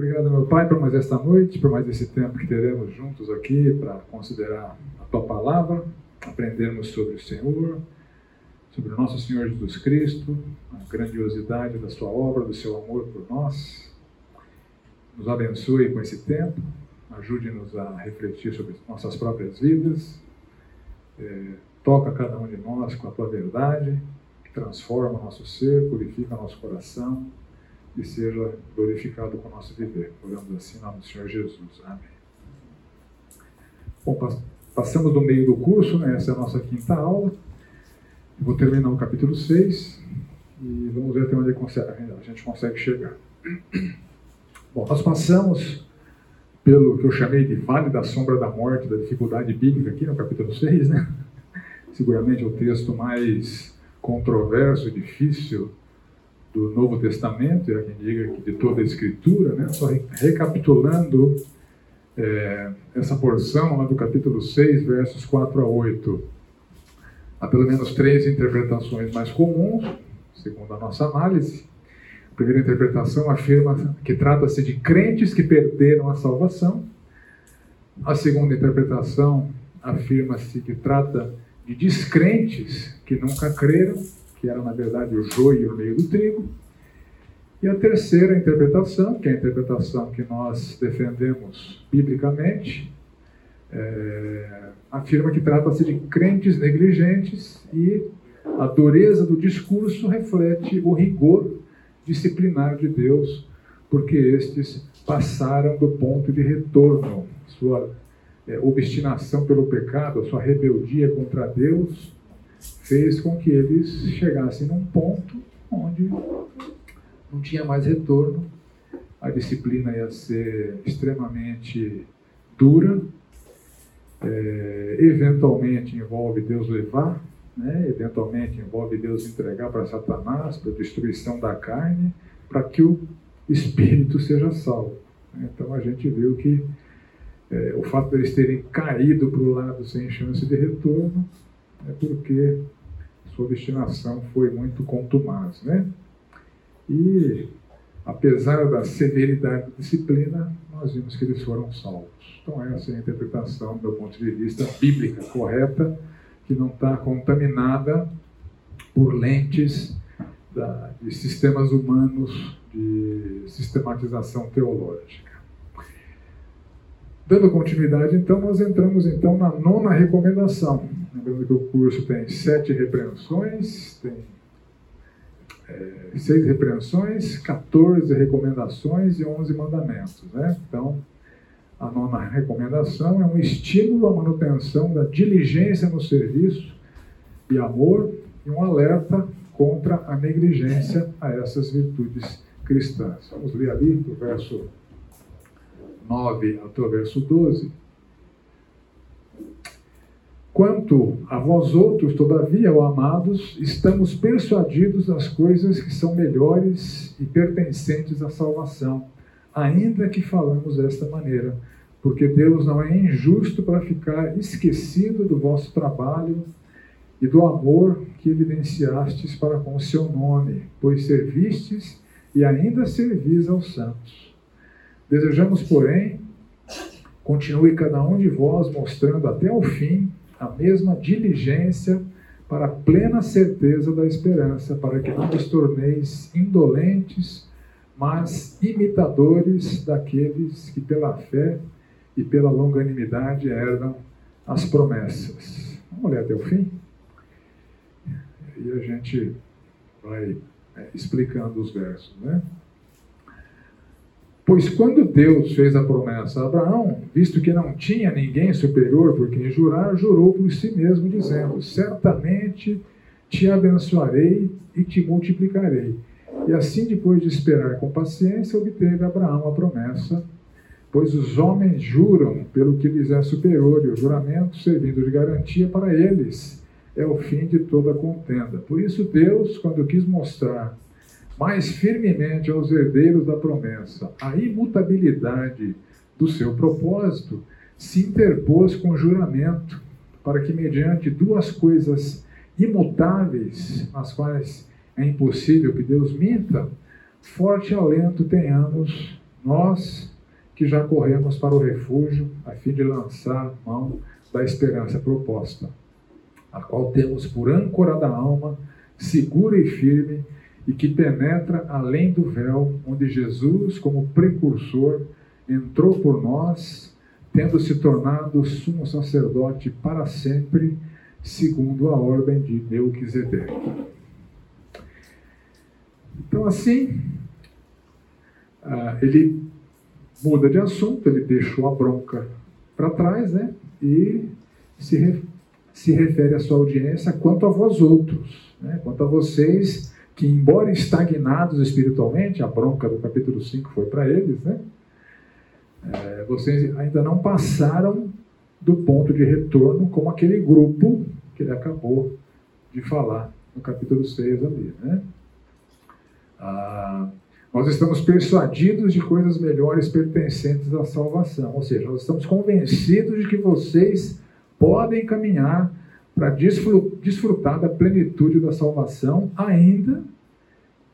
Obrigado, meu Pai, por mais esta noite, por mais esse tempo que teremos juntos aqui para considerar a Tua palavra, aprendermos sobre o Senhor, sobre o nosso Senhor Jesus Cristo, a grandiosidade da Sua obra, do Seu amor por nós. Nos abençoe com esse tempo, ajude-nos a refletir sobre nossas próprias vidas, é, toca cada um de nós com a Tua verdade, que transforma nosso ser, purifica nosso coração e seja glorificado com o nosso viver. Oramos assim em nome do Senhor Jesus. Amém. Bom, passamos do meio do curso, né? essa é a nossa quinta aula. Vou terminar o capítulo 6 e vamos ver até onde a gente consegue chegar. Bom, nós passamos pelo que eu chamei de Vale da Sombra da Morte, da dificuldade bíblica aqui no capítulo 6, né? Seguramente é o texto mais controverso, difícil do Novo Testamento, e há quem diga que de toda a Escritura, né? só recapitulando é, essa porção lá do capítulo 6, versos 4 a 8. Há pelo menos três interpretações mais comuns, segundo a nossa análise. A primeira interpretação afirma que trata-se de crentes que perderam a salvação. A segunda interpretação afirma-se que trata de descrentes que nunca creram que era na verdade o joio no meio do trigo. E a terceira interpretação, que é a interpretação que nós defendemos biblicamente, é, afirma que trata-se de crentes negligentes e a dureza do discurso reflete o rigor disciplinar de Deus, porque estes passaram do ponto de retorno, sua é, obstinação pelo pecado, sua rebeldia contra Deus fez com que eles chegassem num ponto onde não tinha mais retorno, a disciplina ia ser extremamente dura, é, eventualmente envolve Deus levar, né? eventualmente envolve Deus entregar para Satanás, para a destruição da carne, para que o espírito seja salvo. Então a gente viu que é, o fato deles terem caído para o lado sem chance de retorno é porque sua destinação foi muito contumaz, né? E, apesar da severidade da disciplina, nós vimos que eles foram salvos. Então, essa é a interpretação, do ponto de vista, bíblica, correta, que não está contaminada por lentes da, de sistemas humanos de sistematização teológica. Dando continuidade, então, nós entramos então na nona recomendação. Lembrando que o curso tem sete repreensões, tem é, seis repreensões, 14 recomendações e 11 mandamentos. Né? Então, a nona recomendação é um estímulo à manutenção da diligência no serviço e amor e um alerta contra a negligência a essas virtudes cristãs. Vamos ler ali o verso 9 até o verso 12. Quanto a vós outros, todavia, ó amados, estamos persuadidos das coisas que são melhores e pertencentes à salvação, ainda que falamos desta maneira, porque Deus não é injusto para ficar esquecido do vosso trabalho e do amor que evidenciastes para com o seu nome, pois servistes e ainda servis aos santos. Desejamos, porém, continue cada um de vós mostrando até o fim a mesma diligência para a plena certeza da esperança, para que não vos torneis indolentes, mas imitadores daqueles que pela fé e pela longanimidade herdam as promessas. Vamos ler até o fim? E a gente vai é, explicando os versos, né? Pois quando Deus fez a promessa a Abraão, visto que não tinha ninguém superior por quem jurar, jurou por si mesmo, dizendo: Certamente te abençoarei e te multiplicarei. E assim, depois de esperar com paciência, obteve Abraão a promessa, pois os homens juram pelo que lhes é superior, e o juramento, servindo de garantia para eles, é o fim de toda contenda. Por isso, Deus, quando quis mostrar mais firmemente aos herdeiros da promessa. A imutabilidade do seu propósito, se interpôs com juramento, para que, mediante duas coisas imutáveis, nas quais é impossível que Deus minta, forte alento tenhamos nós que já corremos para o refúgio a fim de lançar mão da esperança proposta, a qual temos por âncora da alma, segura e firme, e que penetra além do véu, onde Jesus, como precursor, entrou por nós, tendo se tornado sumo sacerdote para sempre, segundo a ordem de Melquisedeque. Então, assim, ah, ele muda de assunto, ele deixou a bronca para trás, né? E se, se refere à sua audiência quanto a vós outros, né? quanto a vocês que, embora estagnados espiritualmente, a bronca do capítulo 5 foi para eles, né? É, vocês ainda não passaram do ponto de retorno como aquele grupo que ele acabou de falar no capítulo 6 ali, né? Ah, nós estamos persuadidos de coisas melhores pertencentes à salvação. Ou seja, nós estamos convencidos de que vocês podem caminhar para desfrutar da plenitude da salvação, ainda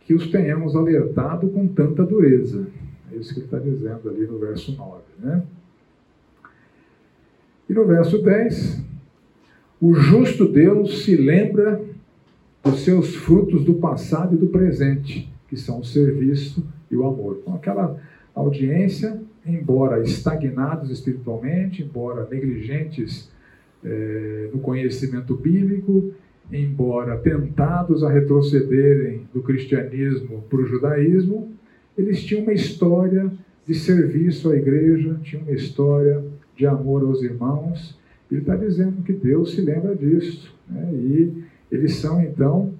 que os tenhamos alertado com tanta dureza. É isso que ele está dizendo ali no verso 9. Né? E no verso 10, o justo Deus se lembra dos seus frutos do passado e do presente que são o serviço e o amor. Então, aquela audiência, embora estagnados espiritualmente, embora negligentes é, no conhecimento bíblico, embora tentados a retrocederem do cristianismo para o judaísmo, eles tinham uma história de serviço à igreja, tinham uma história de amor aos irmãos. Ele está dizendo que Deus se lembra disso. Né? E eles são, então,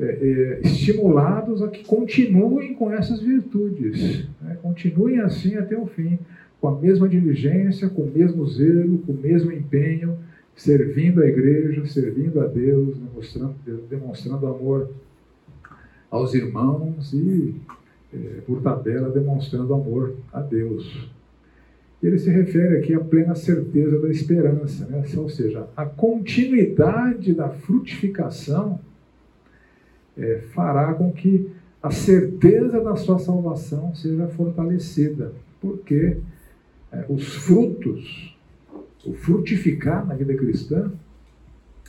é, é, estimulados a que continuem com essas virtudes, né? continuem assim até o fim, com a mesma diligência, com o mesmo zelo, com o mesmo empenho, servindo a igreja, servindo a Deus, demonstrando, demonstrando amor aos irmãos e, é, por tabela, demonstrando amor a Deus. Ele se refere aqui à plena certeza da esperança, né? ou seja, a continuidade da frutificação é, fará com que a certeza da sua salvação seja fortalecida, porque é, os frutos, o frutificar na vida cristã,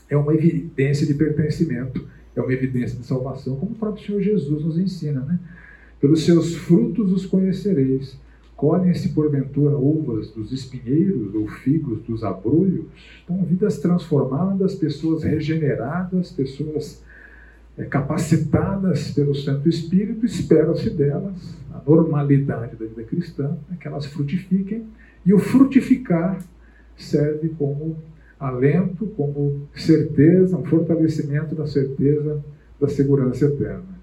é uma evidência de pertencimento, é uma evidência de salvação, como o próprio Senhor Jesus nos ensina. Né? Pelos seus frutos os conhecereis. Colhem-se porventura uvas dos espinheiros ou figos dos abrolhos? Então, vidas transformadas, pessoas regeneradas, pessoas é, capacitadas pelo Santo Espírito, espera-se delas a normalidade da vida cristã, né, que elas frutifiquem, e o frutificar serve como alento, como certeza, um fortalecimento da certeza da segurança eterna.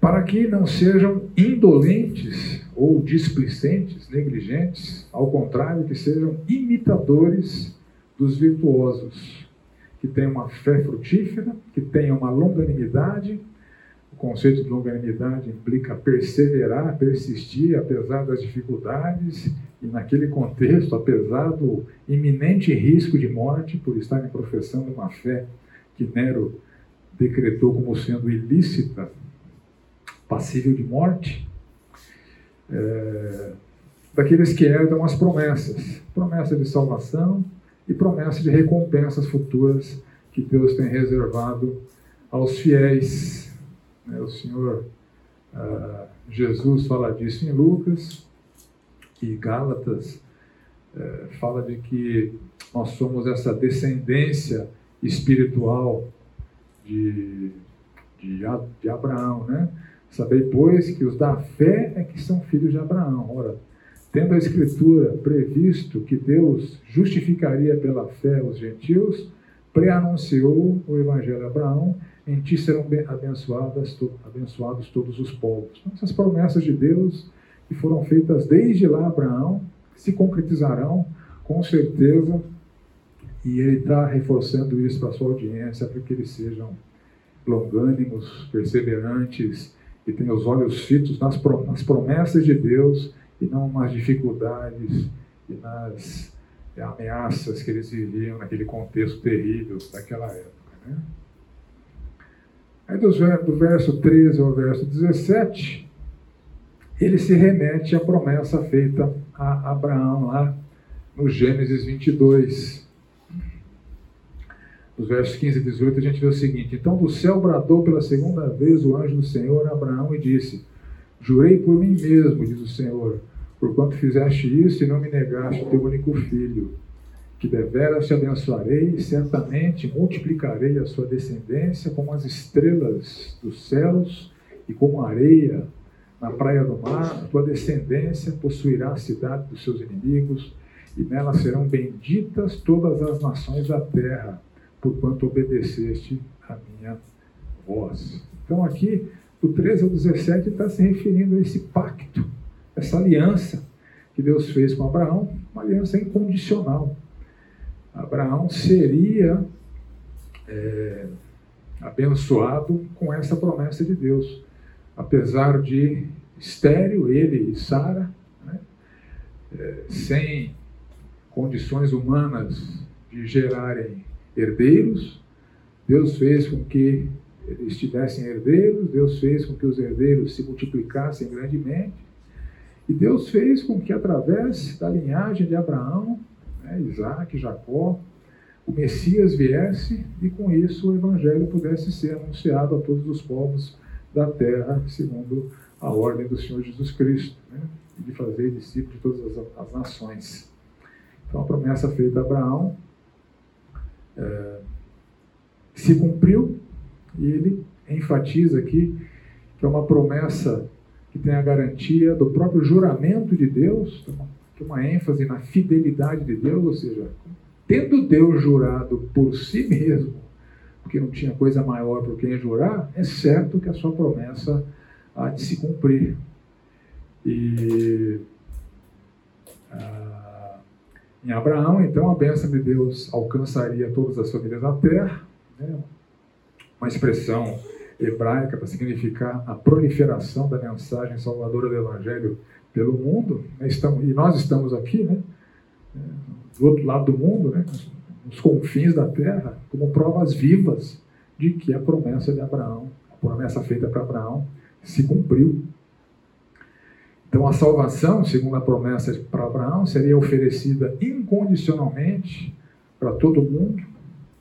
Para que não sejam indolentes ou displicentes, negligentes, ao contrário, que sejam imitadores dos virtuosos que tenha uma fé frutífera, que tenha uma longanimidade. O conceito de longanimidade implica perseverar, persistir, apesar das dificuldades, e naquele contexto, apesar do iminente risco de morte por estarem professando uma fé que Nero decretou como sendo ilícita, passível de morte, é, daqueles que herdam as promessas promessa de salvação, e promessa de recompensas futuras que Deus tem reservado aos fiéis. O Senhor uh, Jesus fala disso em Lucas e Gálatas uh, fala de que nós somos essa descendência espiritual de, de, de Abraão, né? Sabei, pois, que os da fé é que são filhos de Abraão. Ora, Tendo a Escritura previsto que Deus justificaria pela fé os gentios, preanunciou o Evangelho a Abraão, em ti serão abençoadas, abençoados todos os povos. Então, essas promessas de Deus que foram feitas desde lá a Abraão se concretizarão com certeza e ele está reforçando isso para a sua audiência para que eles sejam longânimos, perseverantes e tenham os olhos fitos nas promessas de Deus e não nas dificuldades e nas ameaças que eles viviam naquele contexto terrível daquela época. Né? Aí do verso 13 ao verso 17, ele se remete à promessa feita a Abraão lá no Gênesis 22. Nos versos 15 e 18 a gente vê o seguinte: Então do céu bradou pela segunda vez o anjo do Senhor a Abraão e disse: Jurei por mim mesmo, diz o Senhor, porquanto fizeste isso e não me negaste teu único filho, que deveras te abençoarei e certamente multiplicarei a sua descendência como as estrelas dos céus e como a areia na praia do mar. Tua descendência possuirá a cidade dos seus inimigos e nela serão benditas todas as nações da terra, porquanto obedeceste a minha voz. Então aqui do 13 ao 17 está se referindo a esse pacto, essa aliança que Deus fez com Abraão, uma aliança incondicional. Abraão seria é, abençoado com essa promessa de Deus. Apesar de estéreo, ele e Sara, né, é, sem condições humanas de gerarem herdeiros, Deus fez com que eles tivessem herdeiros, Deus fez com que os herdeiros se multiplicassem grandemente, e Deus fez com que, através da linhagem de Abraão, né, Isaac, Jacó, o Messias viesse e com isso o Evangelho pudesse ser anunciado a todos os povos da terra, segundo a ordem do Senhor Jesus Cristo, né, de fazer discípulos de todas as, as, nações. Então a promessa feita a Abraão é, se cumpriu e ele enfatiza aqui que é uma promessa que tem a garantia do próprio juramento de Deus, é uma ênfase na fidelidade de Deus, ou seja, tendo Deus jurado por si mesmo, porque não tinha coisa maior por quem jurar, é certo que a sua promessa há de se cumprir. E ah, em Abraão, então, a bênção de Deus alcançaria todas as famílias da terra, né? uma expressão hebraica para significar a proliferação da mensagem salvadora do Evangelho pelo mundo, né? estamos, e nós estamos aqui, né? do outro lado do mundo, né? nos confins da terra, como provas vivas de que a promessa de Abraão, a promessa feita para Abraão, se cumpriu. Então, a salvação, segundo a promessa para Abraão, seria oferecida incondicionalmente para todo mundo,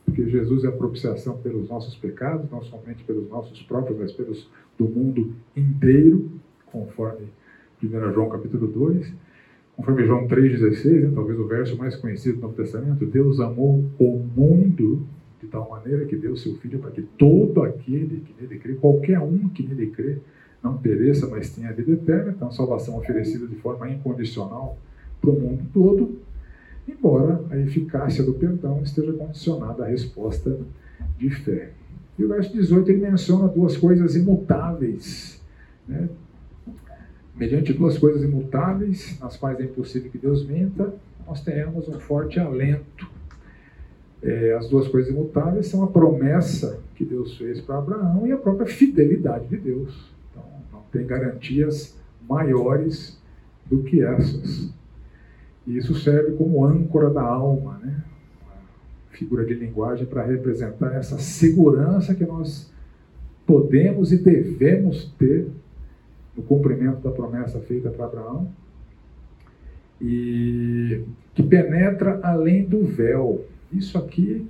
porque Jesus é a propiciação pelos nossos pecados, não somente pelos nossos próprios, mas pelos do mundo inteiro, conforme 1 João capítulo 2. Conforme João 3,16, né, talvez o verso mais conhecido do Novo Testamento, Deus amou o mundo de tal maneira que deu seu Filho para que todo aquele que nele crê, qualquer um que nele crê, não pereça, mas tenha a vida eterna. Então, salvação oferecida de forma incondicional para o mundo todo, embora a eficácia do perdão esteja condicionada à resposta de fé. E o verso 18 ele menciona duas coisas imutáveis. Né? Mediante duas coisas imutáveis, nas quais é impossível que Deus minta, nós tenhamos um forte alento. É, as duas coisas imutáveis são a promessa que Deus fez para Abraão e a própria fidelidade de Deus. Então, não tem garantias maiores do que essas. E isso serve como âncora da alma, né? Uma figura de linguagem para representar essa segurança que nós podemos e devemos ter no cumprimento da promessa feita para Abraão e que penetra além do véu. Isso aqui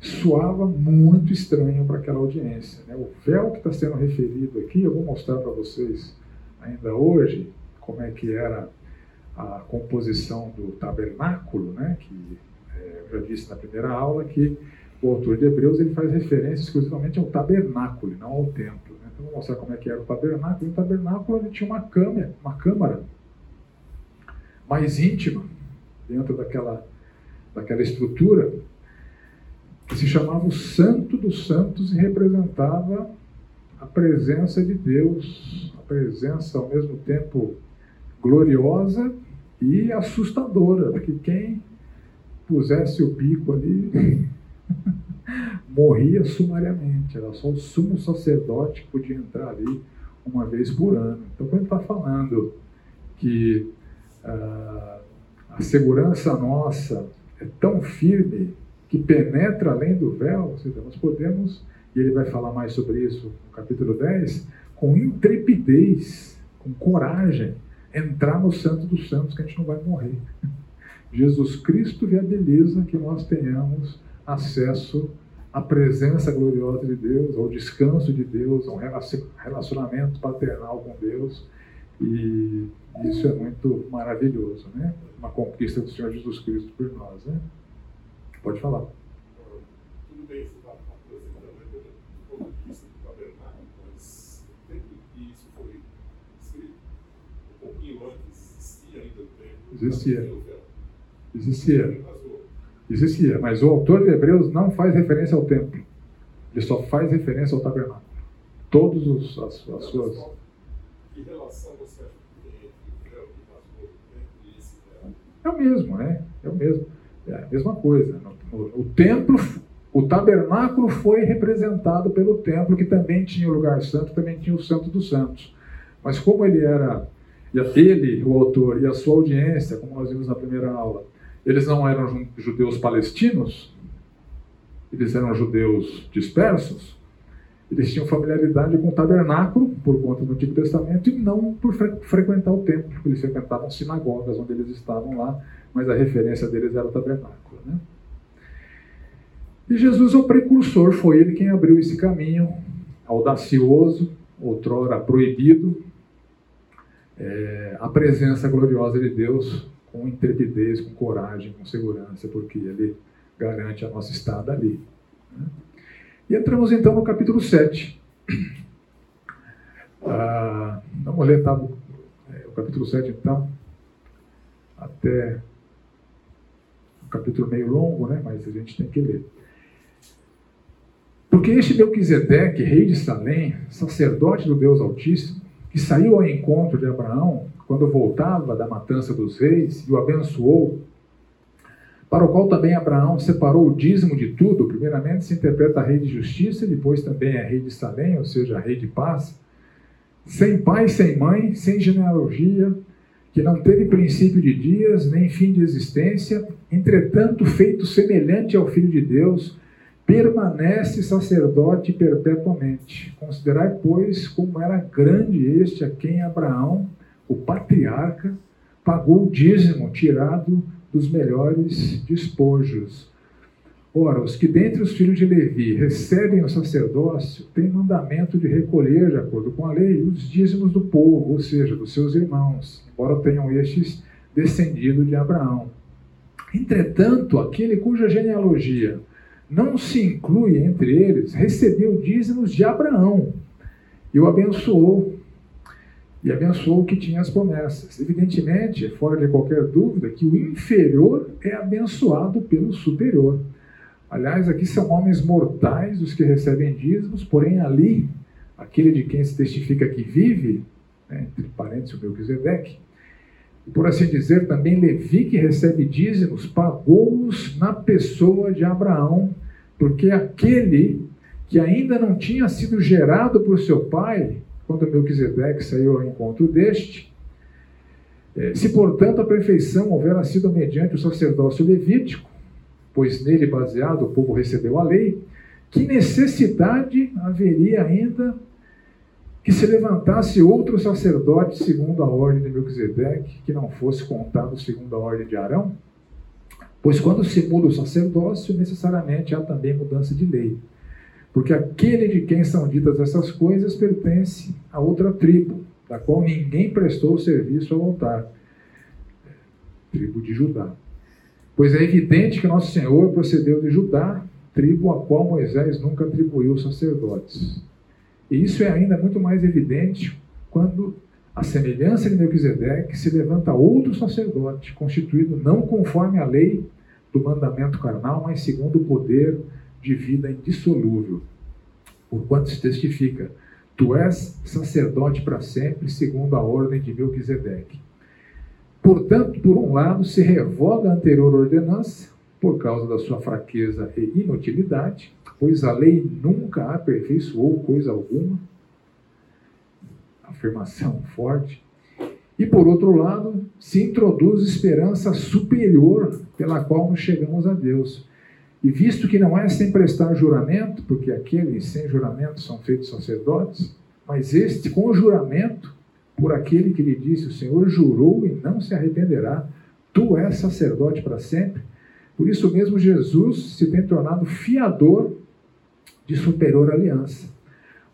soava muito estranho para aquela audiência. Né? O véu que está sendo referido aqui, eu vou mostrar para vocês ainda hoje como é que era a composição do tabernáculo, né? que é, eu já disse na primeira aula que o autor de Hebreus ele faz referência exclusivamente ao tabernáculo, não ao templo. Vou mostrar como é que era o tabernáculo. No tabernáculo ele tinha uma câmara, uma câmara mais íntima dentro daquela, daquela estrutura que se chamava o Santo dos Santos e representava a presença de Deus, a presença ao mesmo tempo gloriosa e assustadora, porque quem pusesse o bico ali morria sumariamente. Era só o sumo sacerdote que podia entrar ali uma vez por ano. Então, quando está falando que uh, a segurança nossa é tão firme que penetra além do véu, seja, nós podemos e ele vai falar mais sobre isso no capítulo 10, com intrepidez, com coragem, entrar no Santo dos Santos, que a gente não vai morrer. Jesus Cristo viabiliza que nós tenhamos acesso à presença gloriosa de Deus, ao descanso de Deus, ao relacionamento paternal com Deus. E isso é muito maravilhoso, né? Uma conquista do Senhor Jesus Cristo por nós, né? Pode falar. Tudo bem, você está apresentando de vista do tabernáculo, mas tempo que isso foi escrito, um pouquinho antes, existia ainda o tempo. Existia. Existia. Existia, mas o autor de Hebreus não faz referência ao templo. Ele só faz referência ao tabernáculo. Todos os, as, as suas. Que relação você acha que tem e? É o mesmo, né? É o mesmo. É a mesma coisa. O templo, o tabernáculo foi representado pelo templo, que também tinha o lugar santo, também tinha o santo dos santos. Mas como ele era, ele, o autor, e a sua audiência, como nós vimos na primeira aula, eles não eram judeus palestinos, eles eram judeus dispersos, eles tinham familiaridade com o tabernáculo, por conta do Antigo Testamento, e não por fre frequentar o templo. Eles frequentavam sinagogas onde eles estavam lá, mas a referência deles era o tabernáculo. Né? E Jesus é o precursor, foi ele quem abriu esse caminho audacioso, outrora proibido, é, a presença gloriosa de Deus com intrepidez, com coragem, com segurança, porque ele garante a nossa estada ali. Né? E entramos então no capítulo 7. Ah, vamos ler tá, é, o capítulo 7 então, até um capítulo meio longo, né? mas a gente tem que ler. Porque este Melquisedeque, rei de Salém, sacerdote do Deus Altíssimo, que saiu ao encontro de Abraão quando voltava da matança dos reis e o abençoou, para o qual também Abraão separou o dízimo de tudo, primeiramente se interpreta rei de justiça, depois também é rei de Salém, ou seja, rei de paz, sem pai, sem mãe, sem genealogia, que não teve princípio de dias, nem fim de existência, entretanto feito semelhante ao Filho de Deus, permanece sacerdote perpetuamente. Considerai, pois, como era grande este a quem Abraão, o patriarca, pagou o dízimo tirado dos melhores despojos. Ora, os que dentre os filhos de Levi recebem o sacerdócio têm mandamento de recolher, de acordo com a lei, os dízimos do povo, ou seja, dos seus irmãos, embora tenham estes descendido de Abraão. Entretanto, aquele cuja genealogia não se inclui entre eles, recebeu dízimos de Abraão e o abençoou. E abençoou o que tinha as promessas. Evidentemente, fora de qualquer dúvida, que o inferior é abençoado pelo superior. Aliás, aqui são homens mortais os que recebem dízimos, porém ali, aquele de quem se testifica que vive, né, entre parênteses o Melquisedeque, e por assim dizer, também Levi, que recebe dízimos, pagou-os na pessoa de Abraão, porque aquele que ainda não tinha sido gerado por seu pai, quando Melquisedeque saiu ao encontro deste, eh, se portanto a perfeição houvera sido mediante o sacerdócio levítico, pois nele baseado o povo recebeu a lei, que necessidade haveria ainda que se levantasse outro sacerdote segundo a ordem de Melquisedeque, que não fosse contado segundo a ordem de Arão? Pois quando se muda o sacerdócio, necessariamente há também mudança de lei. Porque aquele de quem são ditas essas coisas pertence a outra tribo, da qual ninguém prestou serviço ao altar tribo de Judá. Pois é evidente que nosso Senhor procedeu de Judá, tribo a qual Moisés nunca atribuiu sacerdotes. E isso é ainda muito mais evidente quando, a semelhança de Melquisedeque, se levanta outro sacerdote, constituído não conforme a lei do mandamento carnal, mas segundo o poder de vida indissolúvel. Porquanto se testifica, tu és sacerdote para sempre, segundo a ordem de Melquisedeque. Portanto, por um lado, se revoga a anterior ordenança, por causa da sua fraqueza e inutilidade, pois a lei nunca aperfeiçoou coisa alguma. Afirmação forte. E por outro lado, se introduz esperança superior pela qual nos chegamos a Deus. E visto que não é sem prestar juramento, porque aqueles sem juramento são feitos sacerdotes, mas este com juramento, por aquele que lhe disse: O Senhor jurou e não se arrependerá, tu és sacerdote para sempre. Por isso mesmo, Jesus se tem tornado fiador de superior aliança.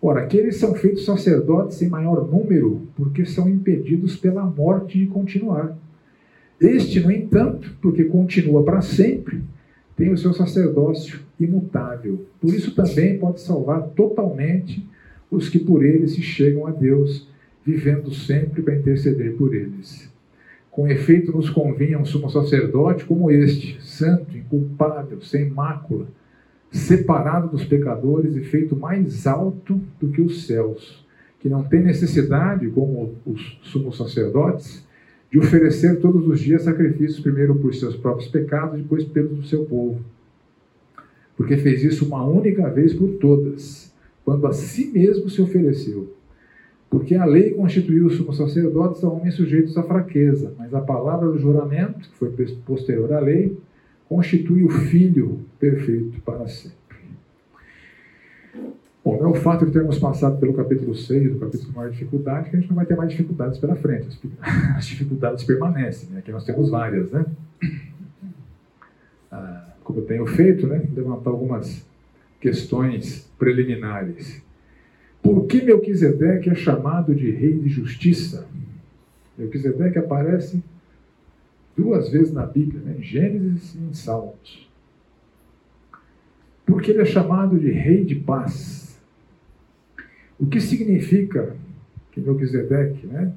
Ora, aqueles são feitos sacerdotes em maior número, porque são impedidos pela morte de continuar. Este, no entanto, porque continua para sempre, tem o seu sacerdócio imutável. Por isso também pode salvar totalmente os que por ele se chegam a Deus, vivendo sempre para interceder por eles. Com efeito, nos convinha um sumo sacerdote como este, santo, inculpável, sem mácula, separado dos pecadores e feito mais alto do que os céus, que não tem necessidade, como os sumos sacerdotes, de oferecer todos os dias sacrifícios, primeiro por seus próprios pecados, depois pelos do seu povo. Porque fez isso uma única vez por todas, quando a si mesmo se ofereceu porque a lei constituiu os sumos sacerdotes a homens sujeitos à fraqueza, mas a palavra do juramento, que foi posterior à lei, constitui o Filho perfeito para sempre. Bom, não é o fato de termos passado pelo capítulo 6, do capítulo maior dificuldade, que a gente não vai ter mais dificuldades pela frente. As dificuldades permanecem, né? aqui nós temos várias, né? Ah, como eu tenho feito, né? Levantar algumas questões preliminares. Por que Melquisedeque é chamado de rei de justiça? Melquisedeque aparece duas vezes na Bíblia, né? em Gênesis e em Salmos. Porque ele é chamado de rei de paz. O que significa que Melquisedeque, né?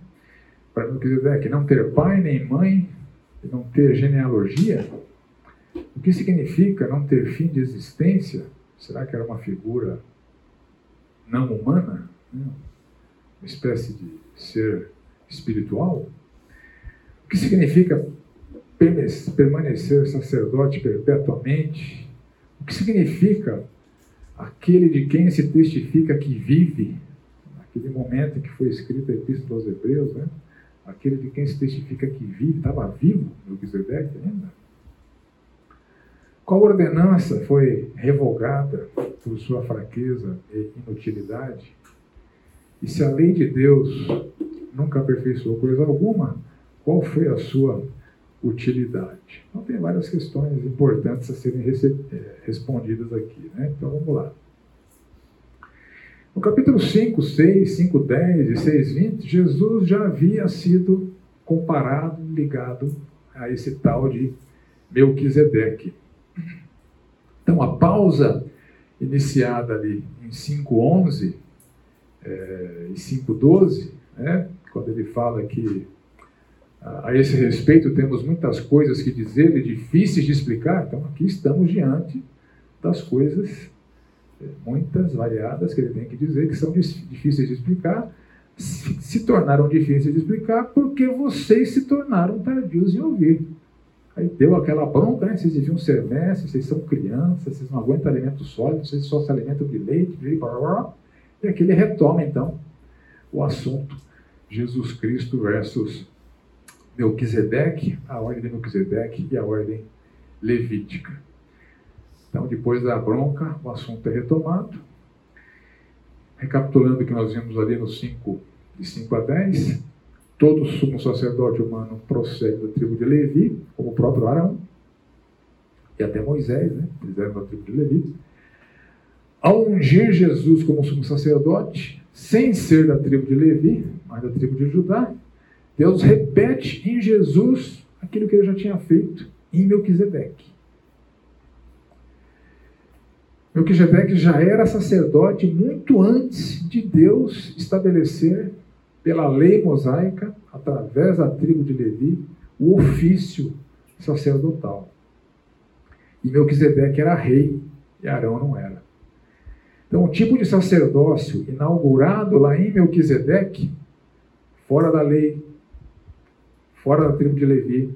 Para Melquisedeque não ter pai nem mãe, não ter genealogia, o que significa não ter fim de existência? Será que era uma figura não humana, né? uma espécie de ser espiritual. O que significa permanecer sacerdote perpetuamente? O que significa aquele de quem se testifica que vive, naquele momento em que foi escrita a Epístola aos Hebreus, né? aquele de quem se testifica que vive, estava vivo, Melquisedeque ainda? Qual ordenança foi revogada por sua fraqueza e inutilidade? E se a lei de Deus nunca aperfeiçoou coisa alguma, qual foi a sua utilidade? Então, tem várias questões importantes a serem é, respondidas aqui. Né? Então, vamos lá. No capítulo 5, 6, 5, 10 e 6, 20, Jesus já havia sido comparado, ligado a esse tal de Melquisedeque. Então, a pausa iniciada ali em 5.11 é, e 5.12, né, quando ele fala que a esse respeito temos muitas coisas que dizer e difíceis de explicar, então aqui estamos diante das coisas, é, muitas variadas, que ele tem que dizer que são difíceis de explicar, se, se tornaram difíceis de explicar porque vocês se tornaram tardios em ouvir. Aí deu aquela bronca, né? Vocês deviam ser mestres, vocês são crianças, vocês não aguentam alimento sólido, vocês só se alimentam de leite, de blá, blá, blá. E aqui ele retoma, então, o assunto Jesus Cristo versus Melquisedeque, a ordem de Melquisedeque e a ordem levítica. Então, depois da bronca, o assunto é retomado. Recapitulando o que nós vimos ali no 5, de 5 a 10, Todo sumo sacerdote humano procede da tribo de Levi, como o próprio Arão, e até Moisés, né? Eles eram da tribo de Levi. Ao ungir Jesus como sumo sacerdote, sem ser da tribo de Levi, mas da tribo de Judá, Deus repete em Jesus aquilo que ele já tinha feito em Melquisedeque. Melquisedeque já era sacerdote muito antes de Deus estabelecer pela lei mosaica, através da tribo de Levi, o ofício sacerdotal. E Melquisedeque era rei e Arão não era. Então, o tipo de sacerdócio inaugurado lá em Melquisedeque, fora da lei, fora da tribo de Levi,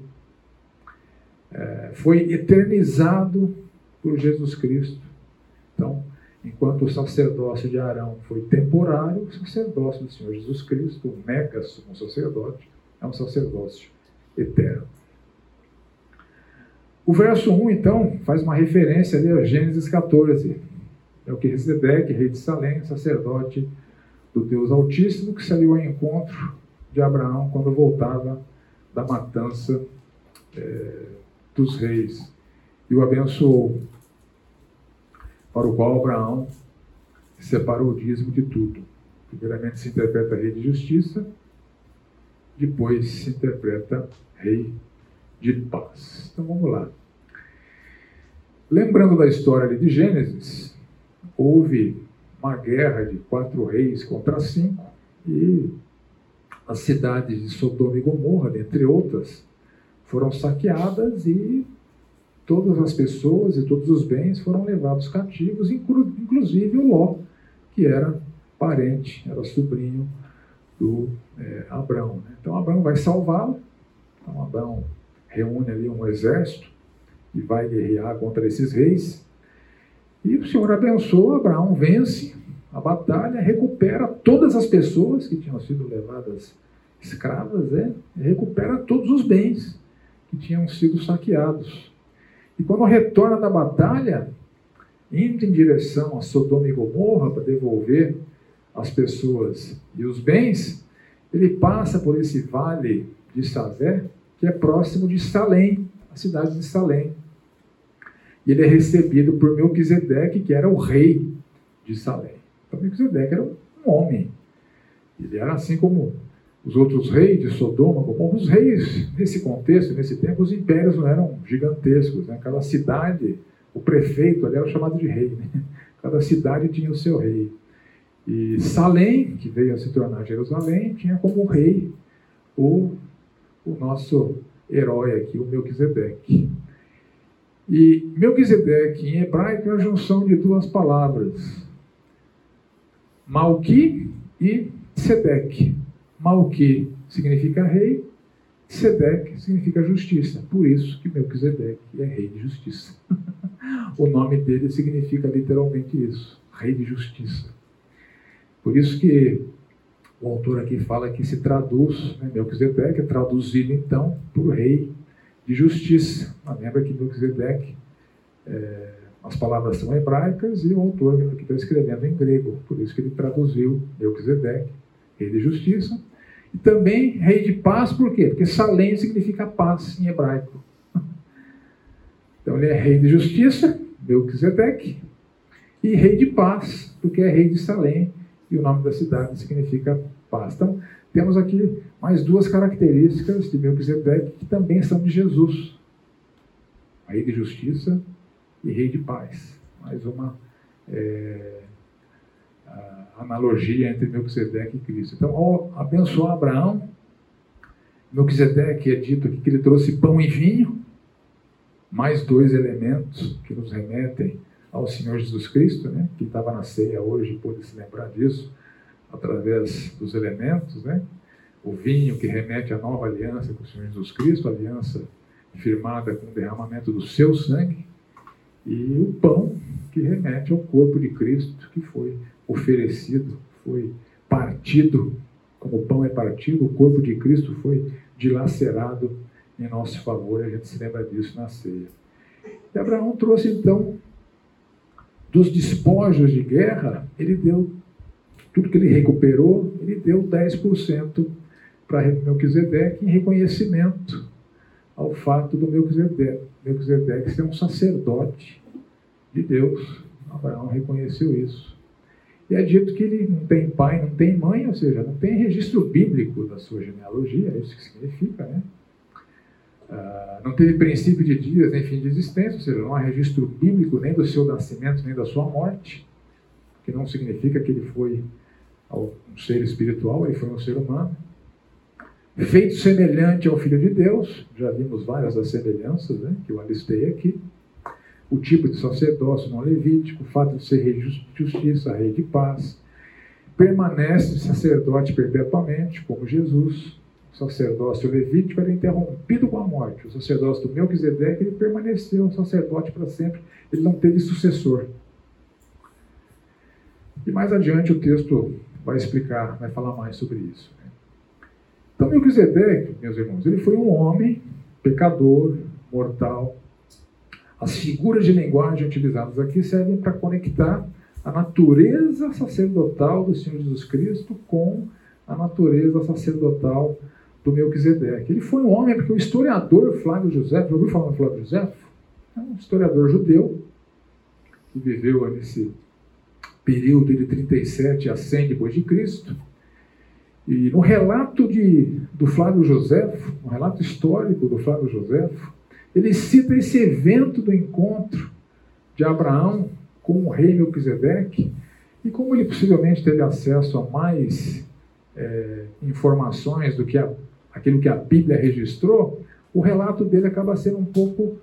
é, foi eternizado por Jesus Cristo. Então, Enquanto o sacerdócio de Arão foi temporário, o sacerdócio do Senhor Jesus Cristo, o mega sumo sacerdote, é um sacerdócio eterno. O verso 1, então, faz uma referência ali a Gênesis 14. É o que Rezedeque, rei de Salém, sacerdote do Deus Altíssimo, que saiu ao encontro de Abraão quando voltava da matança é, dos reis e o abençoou, para o qual Abraão separou o dízimo de tudo. Primeiramente se interpreta rei de justiça, depois se interpreta rei de paz. Então vamos lá. Lembrando da história de Gênesis, houve uma guerra de quatro reis contra cinco e as cidades de Sodoma e Gomorra, dentre outras, foram saqueadas e todas as pessoas e todos os bens foram levados cativos, inclusive o Ló, que era parente, era sobrinho do é, Abraão. Né? Então Abraão vai salvá-lo, então Abraão reúne ali um exército e vai guerrear contra esses reis. E o Senhor abençoa, Abraão vence a batalha, recupera todas as pessoas que tinham sido levadas escravas, né? recupera todos os bens que tinham sido saqueados. E quando retorna da batalha, indo em direção a Sodoma e Gomorra para devolver as pessoas e os bens, ele passa por esse vale de Savé, que é próximo de Salém, a cidade de Salém. E ele é recebido por Melquisedeque, que era o rei de Salém. Então Melquisedeque era um homem. Ele era assim como os outros reis de Sodoma, como os reis, nesse contexto, nesse tempo, os impérios não eram gigantescos. Né? Cada cidade, o prefeito ali era chamado de rei. Né? Cada cidade tinha o seu rei. E Salém, que veio a se tornar Jerusalém, tinha como rei o, o nosso herói aqui, o Melquisedeque. E Melquisedeque em hebraico é a junção de duas palavras, Malki e Sedeque. Malki significa rei, Sedeque significa justiça. Por isso que Melquisedeque é rei de justiça. o nome dele significa literalmente isso, rei de justiça. Por isso que o autor aqui fala que se traduz, né, Melquisedeque é traduzido então por rei de justiça. Mas lembra que Melquisedeque, é, as palavras são hebraicas e o autor aqui está escrevendo em grego, por isso que ele traduziu Melquisedeque, rei de justiça. E também rei de paz, por quê? Porque Salém significa paz em hebraico. Então ele é rei de justiça, Melquisedeque, e rei de paz, porque é rei de Salém, e o nome da cidade significa paz. Então, temos aqui mais duas características de Melquisedeque que também são de Jesus: rei de justiça e rei de paz. Mais uma é, analogia entre Melquisedeque e Cristo. Então, ao abençoar Abraão, Melquisedeque é dito que ele trouxe pão e vinho, mais dois elementos que nos remetem ao Senhor Jesus Cristo, né, que estava na ceia hoje, pôde se lembrar disso, através dos elementos, né? O vinho que remete à nova aliança com o Senhor Jesus Cristo, aliança firmada com o derramamento do seu sangue, e o pão que remete ao corpo de Cristo que foi oferecido, foi partido, como o pão é partido, o corpo de Cristo foi dilacerado em nosso favor, a gente se lembra disso na ceia. E Abraão trouxe então dos despojos de guerra, ele deu, tudo que ele recuperou, ele deu 10% para Melquisedeque em reconhecimento ao fato do Melquisedeque, Melquisedeque ser um sacerdote de Deus. Abraão reconheceu isso. E é dito que ele não tem pai, não tem mãe, ou seja, não tem registro bíblico da sua genealogia, é isso que significa, né? Ah, não teve princípio de dias nem fim de existência, ou seja, não há registro bíblico nem do seu nascimento nem da sua morte, que não significa que ele foi um ser espiritual, ele foi um ser humano. Feito semelhante ao Filho de Deus, já vimos várias das semelhanças né, que eu alistei aqui. O tipo de sacerdócio não levítico, o fato de ser rei de justiça, rei de paz. Permanece sacerdote perpetuamente, como Jesus sacerdócio levítico era interrompido com a morte. O sacerdócio do Melquisedeque ele permaneceu sacerdote para sempre, ele não teve sucessor. E mais adiante o texto vai explicar, vai falar mais sobre isso. Né? Então Melquisedeque, meus irmãos, ele foi um homem pecador, mortal, As figuras de linguagem utilizadas aqui servem para conectar a natureza sacerdotal do Senhor Jesus Cristo com a natureza sacerdotal do Melquisedeque. Ele foi um homem, porque o historiador Flávio José, já ouviu falar do Flávio José? É um historiador judeu que viveu nesse período de 37 a 100 depois de Cristo. E no relato de, do Flávio José, no relato histórico do Flávio José, ele cita esse evento do encontro de Abraão com o rei Melquisedeque, e como ele possivelmente teve acesso a mais é, informações do que a, aquilo que a Bíblia registrou, o relato dele acaba sendo um pouco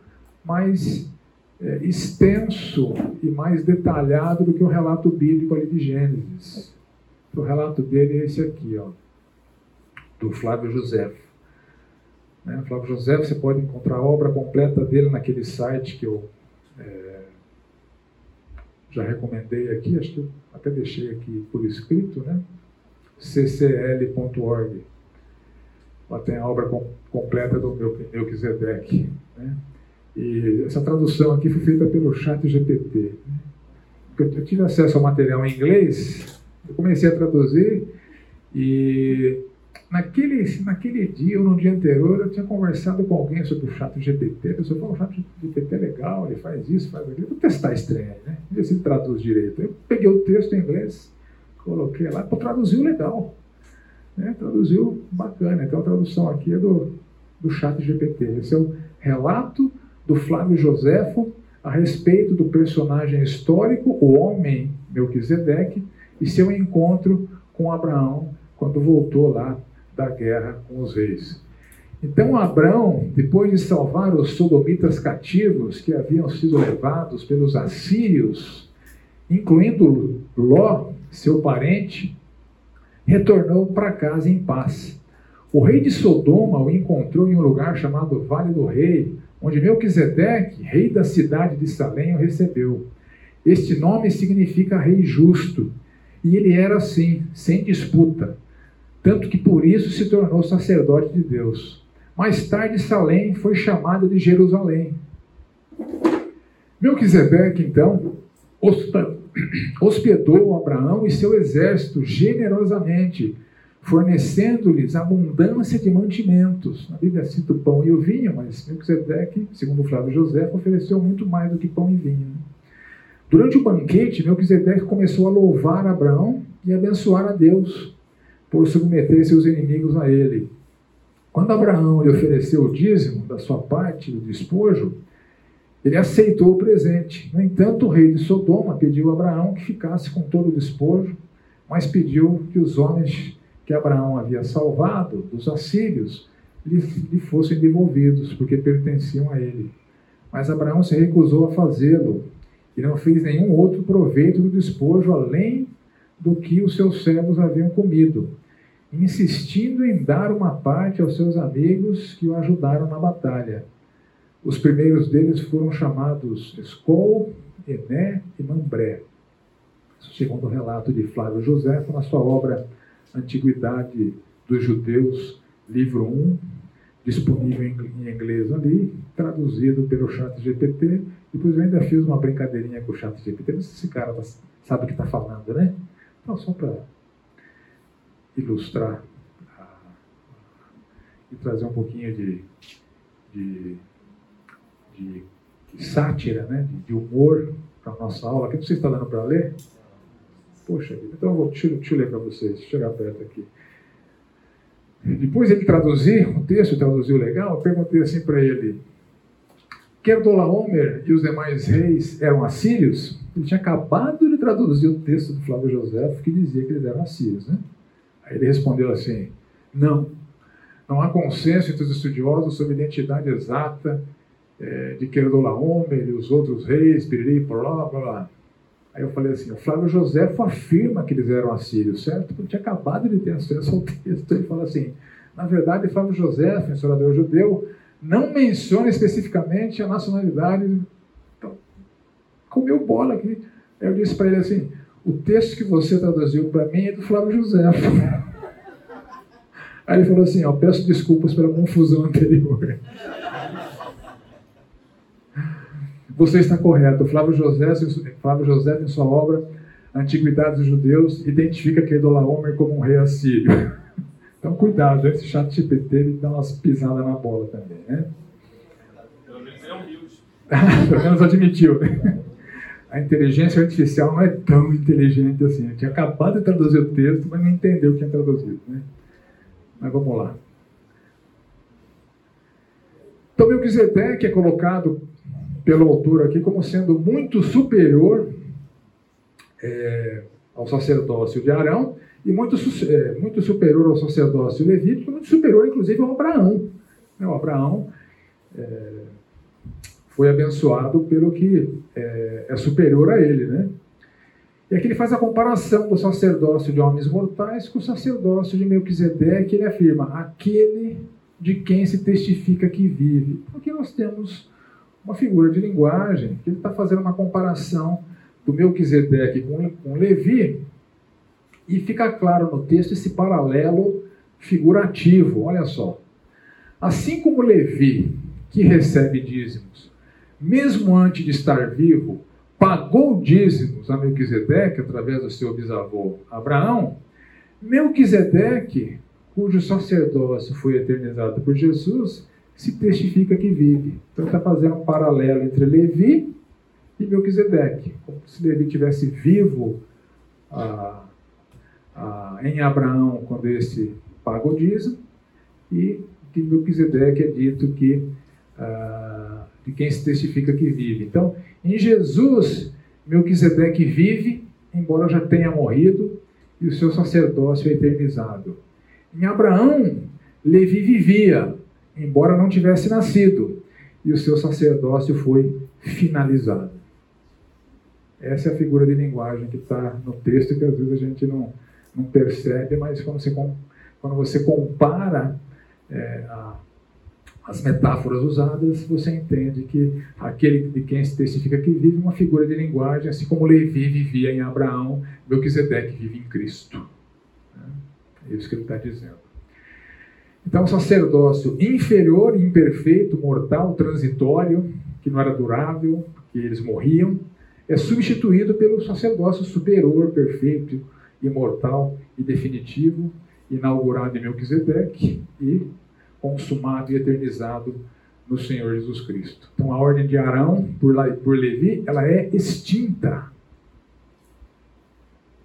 mais é, extenso e mais detalhado do que o relato bíblico ali de Gênesis. O relato dele é esse aqui, ó, do Flávio José. Né? Flávio José, você pode encontrar a obra completa dele naquele site que eu é, já recomendei aqui, acho que até deixei aqui por escrito, né? ccl.org. Lá tem a obra com, completa do meu Melquisedeque. Né? E essa tradução aqui foi feita pelo chat GPT. Né? Eu tive acesso ao material em inglês, eu comecei a traduzir e naquele, naquele dia ou no dia anterior eu tinha conversado com alguém sobre o chat GPT. A pessoa falou, o chat GPT é legal, ele faz isso, faz aquilo. Vou testar aí, né? Ver se ele traduz direito. Eu peguei o texto em inglês, coloquei lá, pô, traduziu legal. Né? Traduziu bacana. Então a tradução aqui é do, do chat GPT. Esse é o relato do Flávio Joséfo a respeito do personagem histórico, o homem Melquisedeque, e seu encontro com Abraão quando voltou lá da guerra com os reis. Então Abraão, depois de salvar os sodomitas cativos que haviam sido levados pelos assírios, incluindo Ló, seu parente, retornou para casa em paz. O rei de Sodoma o encontrou em um lugar chamado Vale do Rei, onde Melquisedeque, rei da cidade de Salém, o recebeu. Este nome significa rei justo, e ele era assim, sem disputa, tanto que por isso se tornou sacerdote de Deus. Mais tarde, Salém foi chamada de Jerusalém. Melquisedeque, então, hospedou Abraão e seu exército generosamente, fornecendo-lhes abundância de mantimentos. A Bíblia cita o pão e o vinho, mas Melquisedeque, segundo Flávio José, ofereceu muito mais do que pão e vinho. Durante o banquete, Melquisedeque começou a louvar Abraão e abençoar a Deus por submeter seus inimigos a ele. Quando Abraão lhe ofereceu o dízimo da sua parte do despojo, ele aceitou o presente. No entanto, o rei de Sodoma pediu a Abraão que ficasse com todo o despojo, mas pediu que os homens que Abraão havia salvado dos assírios lhe, lhe fossem devolvidos, porque pertenciam a ele. Mas Abraão se recusou a fazê-lo e não fez nenhum outro proveito do despojo além do que os seus servos haviam comido, insistindo em dar uma parte aos seus amigos que o ajudaram na batalha. Os primeiros deles foram chamados Escol, Ené e Mambré, segundo o relato de Flávio José, na sua obra Antiguidade dos Judeus, livro 1, disponível em inglês ali, traduzido pelo chat GPT. Depois eu ainda fiz uma brincadeirinha com o chat GPT, não sei se esse cara tá, sabe o que está falando, né? Então, só para ilustrar e trazer um pouquinho de, de, de, de sátira, né? de, de humor para a nossa aula. Aqui não sei se está dando para ler. Poxa então eu vou, deixa, deixa eu ler para vocês, chegar perto aqui. Depois ele traduzir o texto, traduziu legal, eu perguntei assim para ele: Homer e os demais reis eram assírios? Ele tinha acabado de traduzir o texto do Flávio José, que dizia que eles eram assírios. Né? Aí ele respondeu assim: Não, não há consenso entre os estudiosos sobre a identidade exata é, de Homer e os outros reis, piriri, blá, blá, blá. Aí eu falei assim, o Flávio José afirma que eles eram assírios, certo? Porque tinha acabado de ter acesso ao texto. Ele fala assim, na verdade, Flávio José, historiador judeu, não menciona especificamente a nacionalidade. Então, comeu bola aqui. Aí eu disse para ele assim, o texto que você traduziu para mim é do Flávio José. Aí ele falou assim, ó, peço desculpas pela confusão anterior. Você está correto. Flávio José, Flávio José, em sua obra Antiguidades dos Judeus, identifica Kedorlaomer como um rei assírio. Então, cuidado, esse chat GPT ele dá umas pisadas na bola também, né? Pelo menos é humilde. Pelo menos admitiu. A inteligência artificial não é tão inteligente assim. Eu tinha acabado de traduzir o texto, mas não entendeu o que tinha traduzido. Né? Mas vamos lá. Então, Melquisedeque é colocado pelo autor aqui como sendo muito superior é, ao sacerdócio de Arão e muito, é, muito superior ao sacerdócio levítico, muito superior, inclusive, ao Abraão. O Abraão é, foi abençoado pelo que é, é, superior a ele. Né? E aqui ele faz a comparação do sacerdócio de homens mortais com o sacerdócio de Melquisedeque, ele afirma, aquele de quem se testifica que vive. Aqui nós temos uma figura de linguagem que ele está fazendo uma comparação do Melquisedeque com, com Levi, e fica claro no texto esse paralelo figurativo. Olha só. Assim como Levi, que recebe dízimos, mesmo antes de estar vivo, pagou dízimos a Melquisedeque através do seu bisavô Abraão, Melquisedeque, cujo sacerdócio foi eternizado por Jesus, se testifica que vive. Então está fazendo um paralelo entre Levi e Melquisedeque, como se Levi tivesse vivo ah, ah, em Abraão quando esse paga o dízimo, e de Melquisedeque é dito que ah, de quem se testifica que vive. Então, em Jesus, Melquisedeque vive, embora já tenha morrido, e o seu sacerdócio é eternizado. Em Abraão, Levi vivia, embora não tivesse nascido, e o seu sacerdócio foi finalizado. Essa é a figura de linguagem que está no texto que às vezes a gente não, não percebe, mas quando você, quando você compara é, a, as metáforas usadas, você entende que aquele de quem se testifica que vive uma figura de linguagem, assim como Levi vivia em Abraão, Melquisedeque vive em Cristo. É isso que ele está dizendo. Então, o sacerdócio inferior, imperfeito, mortal, transitório, que não era durável, que eles morriam, é substituído pelo sacerdócio superior, perfeito, imortal e definitivo, inaugurado em Melquisedeque e consumado e eternizado no Senhor Jesus Cristo. Então, a ordem de Arão por, por Levi, ela é extinta.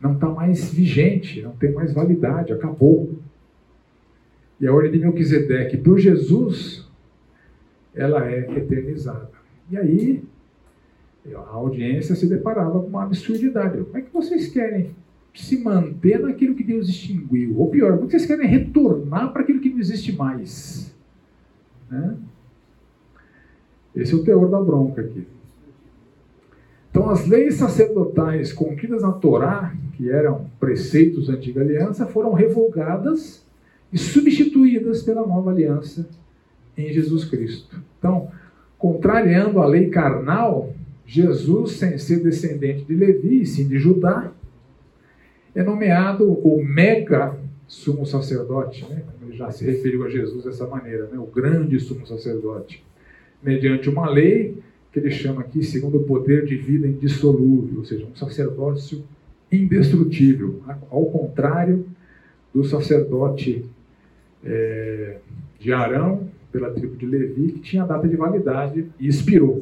Não está mais vigente, não tem mais validade, acabou. E a ordem de Melquisedeque por Jesus, ela é eternizada. E aí, a audiência se deparava com uma absurdidade. Como é que vocês querem se manter naquilo que Deus extinguiu? Ou pior, como é que vocês querem retornar para aquilo que não existe mais? Né? Esse é o teor da bronca aqui. Então, as leis sacerdotais contidas na Torá, que eram preceitos da antiga aliança, foram revogadas e substituídas pela nova aliança em Jesus Cristo. Então, contrariando a lei carnal, Jesus, sem ser descendente de Levi, sim de Judá, é nomeado o mega sumo sacerdote, né? ele já se referiu a Jesus dessa maneira, né? o grande sumo sacerdote, mediante uma lei que ele chama aqui segundo o poder de vida indissolúvel, ou seja, um sacerdócio indestrutível, ao contrário do sacerdote é, de Arão, pela tribo de Levi, que tinha data de validade e expirou.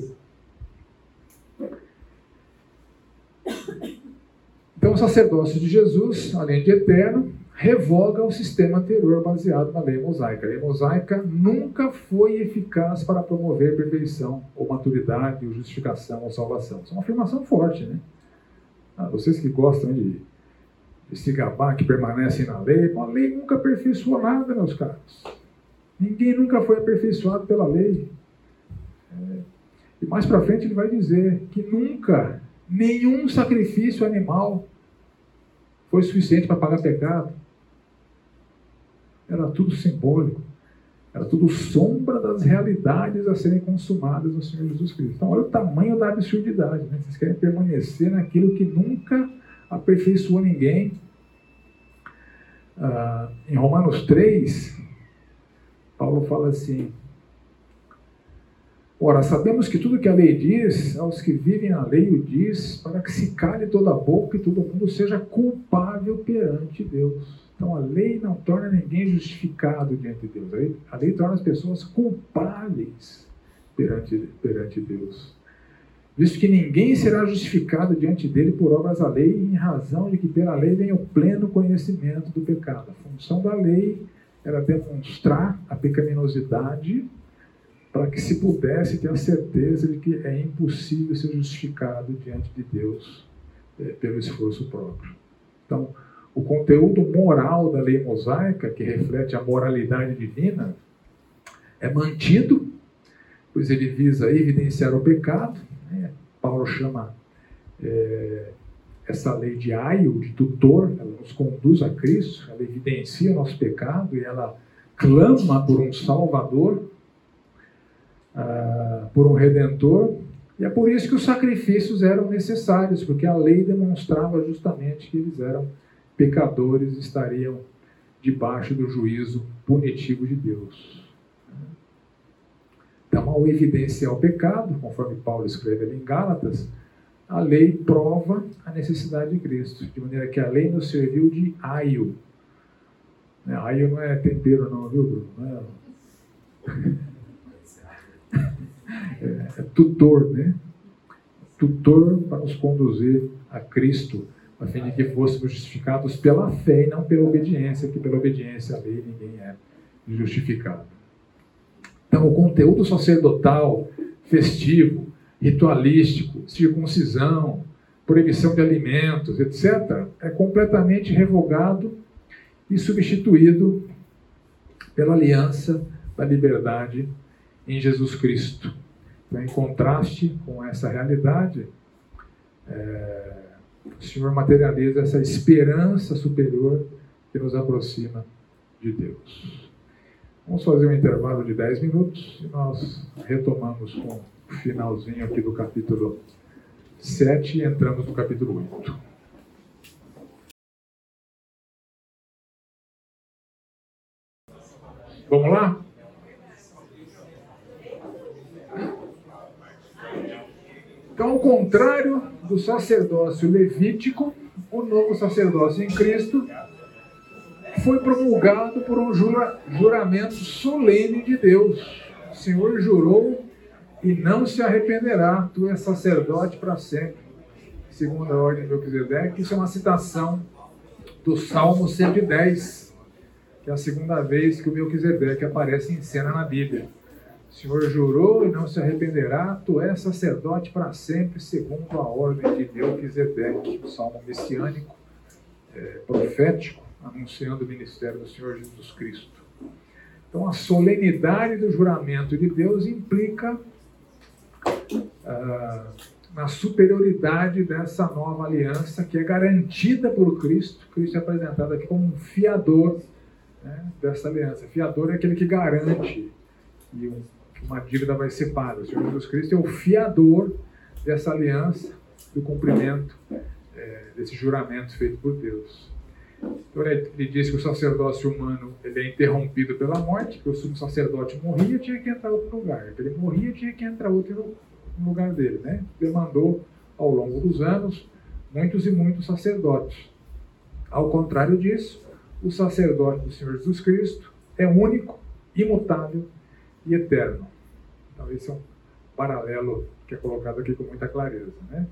Então, o sacerdócio de Jesus, além de eterno, revoga o sistema anterior baseado na lei mosaica. A lei mosaica nunca foi eficaz para promover perfeição, ou maturidade, ou justificação, ou salvação. Isso é uma afirmação forte, né? Ah, vocês que gostam de, de se gabar, que permanecem na lei, a lei nunca aperfeiçoou nada, meus caros. Ninguém nunca foi aperfeiçoado pela lei. É, e mais para frente ele vai dizer que nunca nenhum sacrifício animal foi suficiente para pagar pecado. Era tudo simbólico. Era tudo sombra das realidades a serem consumadas no Senhor Jesus Cristo. Então, olha o tamanho da absurdidade. Né? Vocês querem permanecer naquilo que nunca aperfeiçoou ninguém. Ah, em Romanos 3, Paulo fala assim: Ora, sabemos que tudo que a lei diz, aos que vivem a lei o diz, para que se cale toda a boca e todo mundo seja culpável perante Deus. Então a lei não torna ninguém justificado diante de Deus. A lei, a lei torna as pessoas culpáveis perante, perante Deus. Visto que ninguém será justificado diante dele por obras da lei, em razão de que pela lei vem o pleno conhecimento do pecado. A função da lei era demonstrar a pecaminosidade para que se pudesse ter a certeza de que é impossível ser justificado diante de Deus é, pelo esforço próprio. Então, o conteúdo moral da lei mosaica, que reflete a moralidade divina, é mantido, pois ele visa evidenciar o pecado. Paulo chama é, essa lei de aio, de tutor, ela nos conduz a Cristo, ela evidencia o nosso pecado e ela clama por um Salvador ah, por um redentor, e é por isso que os sacrifícios eram necessários, porque a lei demonstrava justamente que eles eram pecadores e estariam debaixo do juízo punitivo de Deus. Então, ao evidenciar o pecado, conforme Paulo escreve ali em Gálatas, a lei prova a necessidade de Cristo, de maneira que a lei nos serviu de aio. Né, aio não é tempero, não, viu, Bruno? É é, é tutor, né? Tutor para nos conduzir a Cristo, a fim de que fôssemos justificados pela fé e não pela obediência, que pela obediência à lei ninguém é justificado. Então, o conteúdo sacerdotal, festivo, ritualístico, circuncisão, proibição de alimentos, etc., é completamente revogado e substituído pela aliança da liberdade em Jesus Cristo. Então, em contraste com essa realidade, é, o Senhor materializa essa esperança superior que nos aproxima de Deus. Vamos fazer um intervalo de 10 minutos e nós retomamos com o finalzinho aqui do capítulo 7 e entramos no capítulo 8. Vamos lá? Então, ao contrário do sacerdócio levítico, o novo sacerdócio em Cristo foi promulgado por um jura, juramento solene de Deus. O Senhor jurou e não se arrependerá, tu és sacerdote para sempre. Segundo a ordem de Melquisedeque, isso é uma citação do Salmo 110, que é a segunda vez que o Melquisedeque aparece em cena na Bíblia. O Senhor jurou e não se arrependerá, tu és sacerdote para sempre, segundo a ordem de Melquisedeque, o salmo messiânico, é, profético, anunciando o ministério do Senhor Jesus Cristo. Então, a solenidade do juramento de Deus implica ah, na superioridade dessa nova aliança que é garantida por Cristo. Cristo é apresentado aqui como um fiador né, dessa aliança. Fiador é aquele que garante e um uma dívida vai ser paga. O Senhor Jesus Cristo é o fiador dessa aliança, do cumprimento é, desse juramento feito por Deus. Então ele, ele diz que o sacerdócio humano ele é interrompido pela morte, que o sumo sacerdote morria tinha que entrar outro lugar. Ele morria tinha que entrar outro lugar dele. Né? Demandou ao longo dos anos muitos e muitos sacerdotes. Ao contrário disso, o sacerdote do Senhor Jesus Cristo é único, imutável e eterno. Então, esse é um paralelo que é colocado aqui com muita clareza. Né?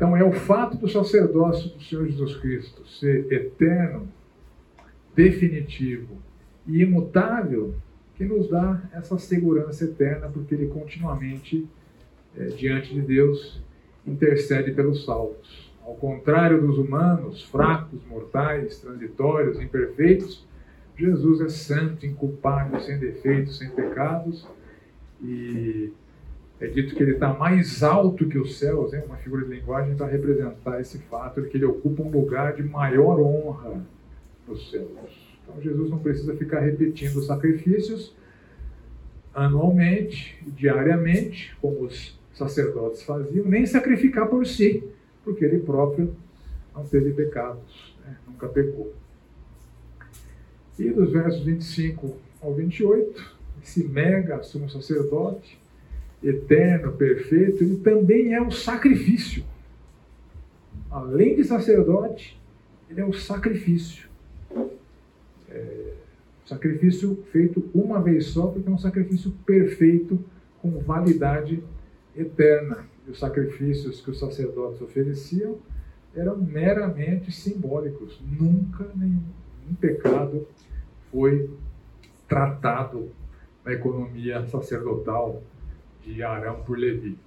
Então, é o fato do sacerdócio do Senhor Jesus Cristo ser eterno, definitivo e imutável que nos dá essa segurança eterna, porque ele continuamente, é, diante de Deus, intercede pelos salvos. Ao contrário dos humanos, fracos, mortais, transitórios, imperfeitos, Jesus é santo, inculpável, sem defeitos, sem pecados, e é dito que ele está mais alto que os céus, hein? uma figura de linguagem para representar esse fato de que ele ocupa um lugar de maior honra nos céus. Então Jesus não precisa ficar repetindo sacrifícios anualmente, diariamente, como os sacerdotes faziam, nem sacrificar por si, porque ele próprio não teve pecados, né? nunca pecou. E dos versos 25 ao 28, esse mega sumo sacerdote eterno, perfeito, ele também é o sacrifício. Além de sacerdote, ele é o sacrifício. É, sacrifício feito uma vez só, porque é um sacrifício perfeito, com validade eterna. E os sacrifícios que os sacerdotes ofereciam eram meramente simbólicos. Nunca nenhum pecado foi tratado na economia sacerdotal de Arão por Levi.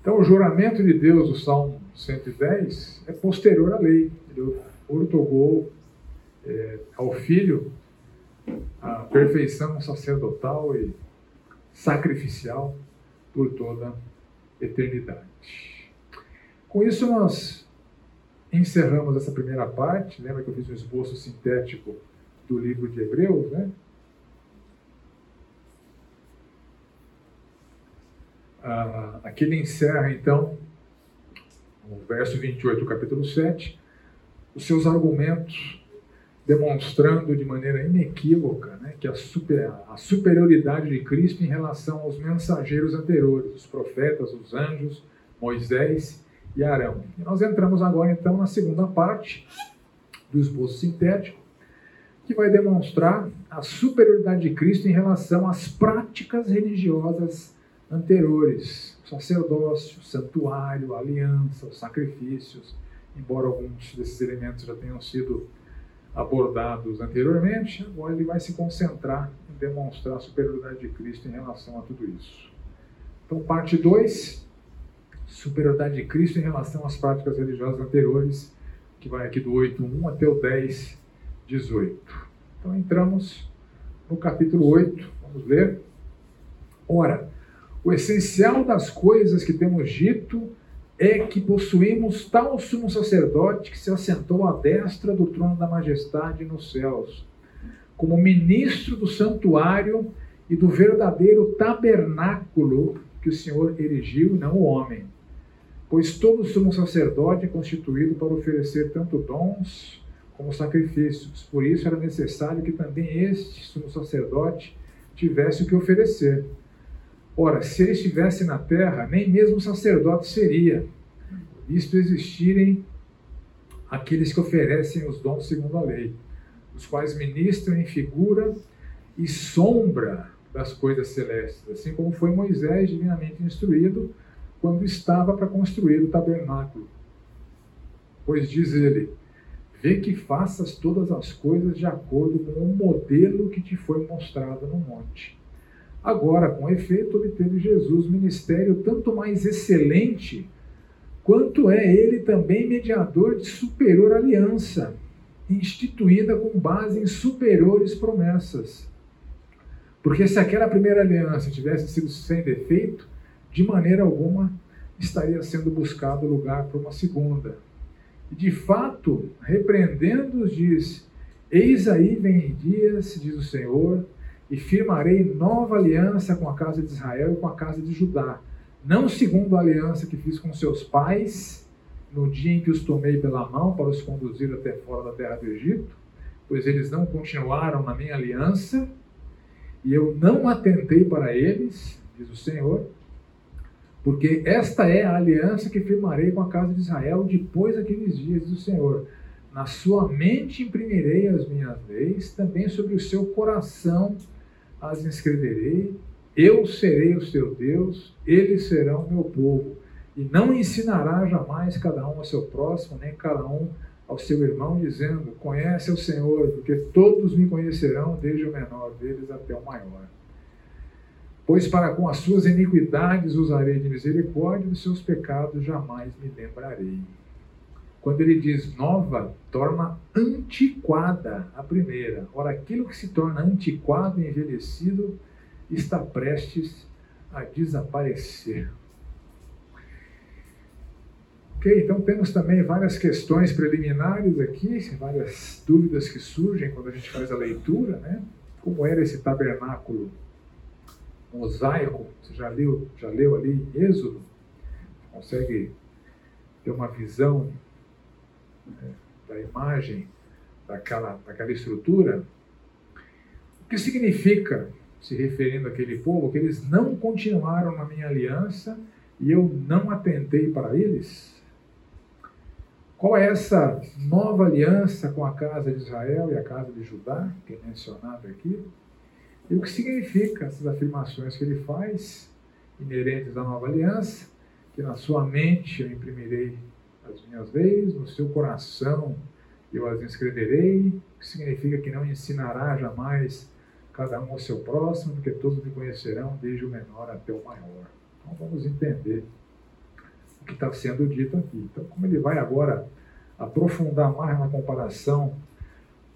Então, o juramento de Deus, o Salmo 110, é posterior à lei. Ele otorgou é, ao filho a perfeição sacerdotal e sacrificial por toda a eternidade. Com isso, nós encerramos essa primeira parte. Lembra que eu fiz um esboço sintético do livro de Hebreus, né? Ah, aqui ele encerra, então, o verso 28 do capítulo 7, os seus argumentos, demonstrando de maneira inequívoca né, que a, super, a superioridade de Cristo em relação aos mensageiros anteriores, os profetas, os anjos, Moisés e Arão. E nós entramos agora, então, na segunda parte do esboço sintético, que vai demonstrar a superioridade de Cristo em relação às práticas religiosas anteriores, sacerdócio, santuário, aliança, os sacrifícios, embora alguns desses elementos já tenham sido abordados anteriormente, agora ele vai se concentrar em demonstrar a superioridade de Cristo em relação a tudo isso. Então, parte 2, superioridade de Cristo em relação às práticas religiosas anteriores, que vai aqui do 8.1 até o 10.18. Então, entramos no capítulo 8, vamos ler. Ora, o essencial das coisas que temos dito é que possuímos tal sumo sacerdote que se assentou à destra do trono da majestade nos céus, como ministro do santuário e do verdadeiro tabernáculo que o Senhor erigiu, não o homem. Pois todo sumo sacerdote é constituído para oferecer tanto dons como sacrifícios. Por isso era necessário que também este sumo sacerdote tivesse o que oferecer Ora, se ele estivesse na terra, nem mesmo sacerdote seria, visto existirem aqueles que oferecem os dons segundo a lei, os quais ministram em figura e sombra das coisas celestes, assim como foi Moisés divinamente instruído quando estava para construir o tabernáculo. Pois diz ele: Vê que faças todas as coisas de acordo com o modelo que te foi mostrado no monte. Agora, com efeito, obteve Jesus ministério tanto mais excelente, quanto é ele também mediador de superior aliança, instituída com base em superiores promessas. Porque se aquela primeira aliança tivesse sido sem defeito, de maneira alguma estaria sendo buscado lugar para uma segunda. E de fato, repreendendo-os, diz: Eis aí vem dias, diz o Senhor, e firmarei nova aliança com a casa de Israel e com a casa de Judá, não segundo a aliança que fiz com seus pais no dia em que os tomei pela mão para os conduzir até fora da terra do Egito, pois eles não continuaram na minha aliança e eu não atentei para eles, diz o Senhor, porque esta é a aliança que firmarei com a casa de Israel depois daqueles dias, diz o Senhor. Na sua mente imprimirei as minhas leis, também sobre o seu coração as inscreverei, eu serei o seu Deus, eles serão meu povo. E não ensinará jamais cada um ao seu próximo, nem cada um ao seu irmão, dizendo: Conhece o Senhor, porque todos me conhecerão, desde o menor deles até o maior. Pois para com as suas iniquidades usarei de misericórdia, dos seus pecados jamais me lembrarei. Quando ele diz nova, torna antiquada a primeira. Ora, aquilo que se torna antiquado e envelhecido está prestes a desaparecer. Ok, então temos também várias questões preliminares aqui, várias dúvidas que surgem quando a gente faz a leitura, né? Como era esse tabernáculo mosaico? Você já leu, já leu ali em Êxodo? Consegue ter uma visão né, da imagem daquela, daquela estrutura, o que significa se referindo àquele povo, que eles não continuaram na minha aliança e eu não atentei para eles? Qual é essa nova aliança com a casa de Israel e a casa de Judá, que é mencionado aqui? E o que significa essas afirmações que ele faz, inerentes à nova aliança, que na sua mente eu imprimirei as minhas leis, no seu coração eu as escreverei, que significa que não ensinará jamais cada um ao seu próximo, porque todos me conhecerão, desde o menor até o maior. Então vamos entender o que está sendo dito aqui. Então, como ele vai agora aprofundar mais na comparação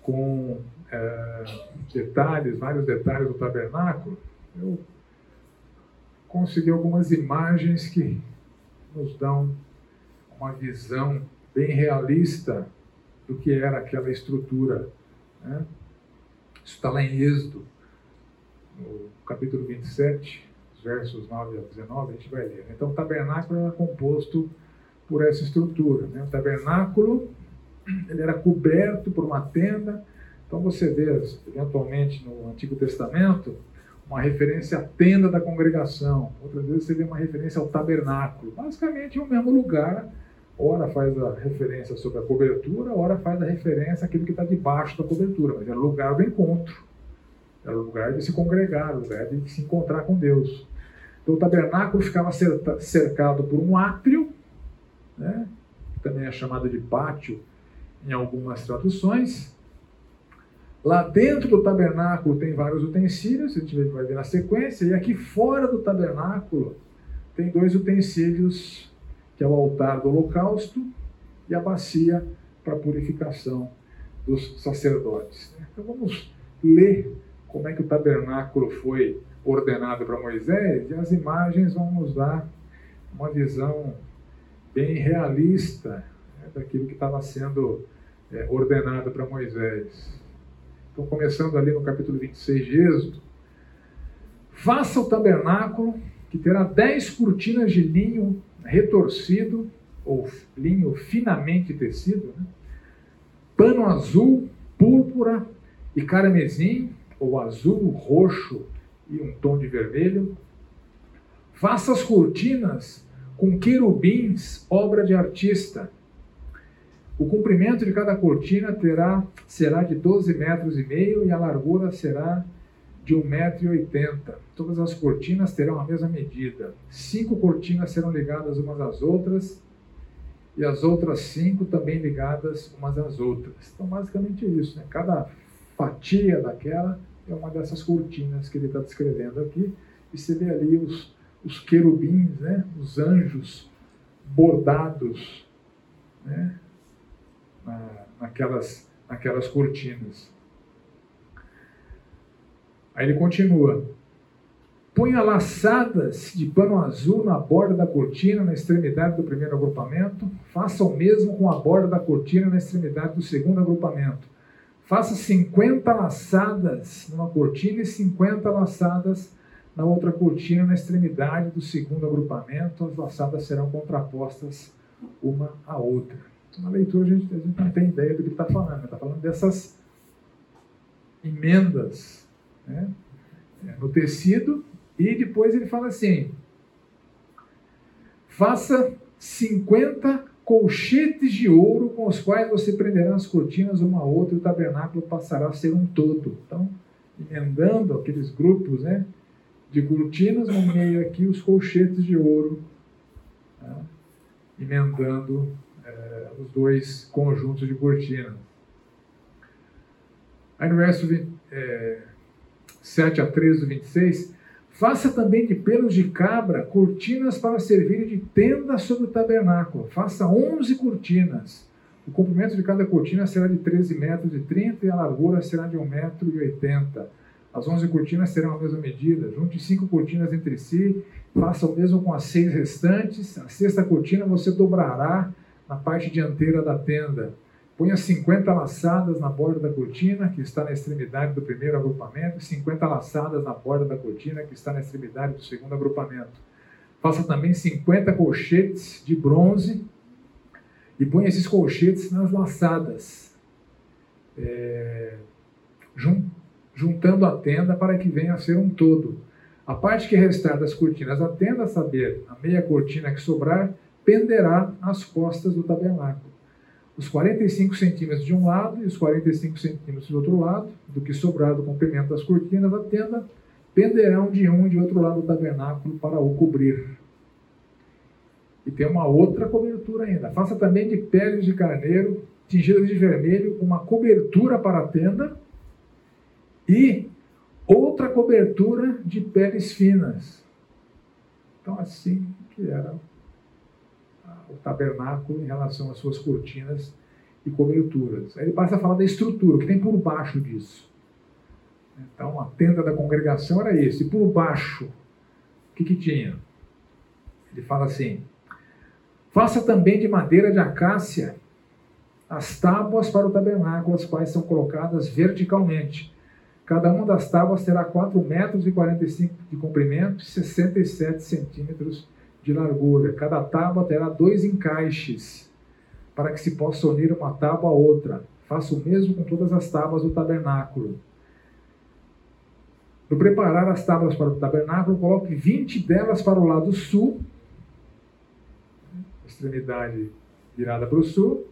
com é, detalhes, vários detalhes do tabernáculo, eu consegui algumas imagens que nos dão uma visão bem realista do que era aquela estrutura. Né? Isso está lá em Êxodo, no capítulo 27, versos 9 a 19, a gente vai ler. Então, o tabernáculo era composto por essa estrutura. Né? O tabernáculo ele era coberto por uma tenda. Então, você vê, eventualmente, no Antigo Testamento, uma referência à tenda da congregação. Outras vezes você vê uma referência ao tabernáculo. Basicamente, é o mesmo lugar Ora faz a referência sobre a cobertura, ora faz a referência àquilo que está debaixo da cobertura, mas o lugar do encontro, o lugar de se congregar, lugar de se encontrar com Deus. Então o tabernáculo ficava cercado por um átrio, né, que também é chamado de pátio em algumas traduções. Lá dentro do tabernáculo tem vários utensílios, a gente vai ver na sequência, e aqui fora do tabernáculo tem dois utensílios que é o altar do holocausto e a bacia para a purificação dos sacerdotes. Então vamos ler como é que o tabernáculo foi ordenado para Moisés e as imagens vão nos dar uma visão bem realista né, daquilo que estava sendo é, ordenado para Moisés. Então, começando ali no capítulo 26 de Êxodo, faça o tabernáculo que terá dez cortinas de linho retorcido, ou linho finamente tecido, né? pano azul, púrpura e carmesim, ou azul, roxo e um tom de vermelho. Faça as cortinas com querubins, obra de artista. O comprimento de cada cortina terá, será de 12 metros e meio e a largura será de 1,80m. Todas as cortinas terão a mesma medida. Cinco cortinas serão ligadas umas às outras e as outras cinco também ligadas umas às outras. Então, basicamente é isso. Né? Cada fatia daquela é uma dessas cortinas que ele está descrevendo aqui. E você vê ali os, os querubins, né? os anjos bordados né? Na, naquelas, naquelas cortinas. Aí ele continua. Ponha laçadas de pano azul na borda da cortina, na extremidade do primeiro agrupamento. Faça o mesmo com a borda da cortina na extremidade do segundo agrupamento. Faça 50 laçadas numa cortina e 50 laçadas na outra cortina, na extremidade do segundo agrupamento. As laçadas serão contrapostas uma à outra. Na leitura, a gente, a gente não tem ideia do que está falando. Está falando dessas emendas né, no tecido, e depois ele fala assim: faça 50 colchetes de ouro com os quais você prenderá as cortinas uma a outra e o tabernáculo passará a ser um todo. Então, emendando aqueles grupos né, de cortinas, no meio aqui os colchetes de ouro, tá, emendando é, os dois conjuntos de cortinas. Aí no verso 20, é, 7 a 13 do 26, faça também de pelos de cabra cortinas para servirem de tenda sobre o tabernáculo. Faça 11 cortinas. O comprimento de cada cortina será de 13 metros e 30 e a largura será de 1 metro 80. As 11 cortinas serão a mesma medida. Junte cinco cortinas entre si, faça o mesmo com as seis restantes. A sexta cortina você dobrará na parte dianteira da tenda. Ponha 50 laçadas na borda da cortina, que está na extremidade do primeiro agrupamento, e 50 laçadas na borda da cortina, que está na extremidade do segundo agrupamento. Faça também 50 colchetes de bronze e ponha esses colchetes nas laçadas. É, juntando a tenda para que venha a ser um todo. A parte que restar das cortinas da tenda, a saber, a meia cortina que sobrar, penderá às costas do tabernáculo. Os 45 centímetros de um lado e os 45 centímetros do outro lado, do que sobrar do comprimento das cortinas da tenda, penderão de um e de outro lado do tabernáculo para o cobrir. E tem uma outra cobertura ainda. Faça também de peles de carneiro, tingidas de vermelho, uma cobertura para a tenda e outra cobertura de peles finas. Então, assim que era o tabernáculo em relação às suas cortinas e coberturas. Aí ele passa a falar da estrutura, o que tem por baixo disso. Então, a tenda da congregação era esse. E por baixo, o que, que tinha? Ele fala assim: faça também de madeira de acácia as tábuas para o tabernáculo, as quais são colocadas verticalmente Cada uma das tábuas terá 4 metros e 45 de comprimento e 67 centímetros de largura. Cada tábua terá dois encaixes para que se possa unir uma tábua a outra. Faça o mesmo com todas as tábuas do tabernáculo. No preparar as tábuas para o tabernáculo, coloque 20 delas para o lado sul, extremidade virada para o sul.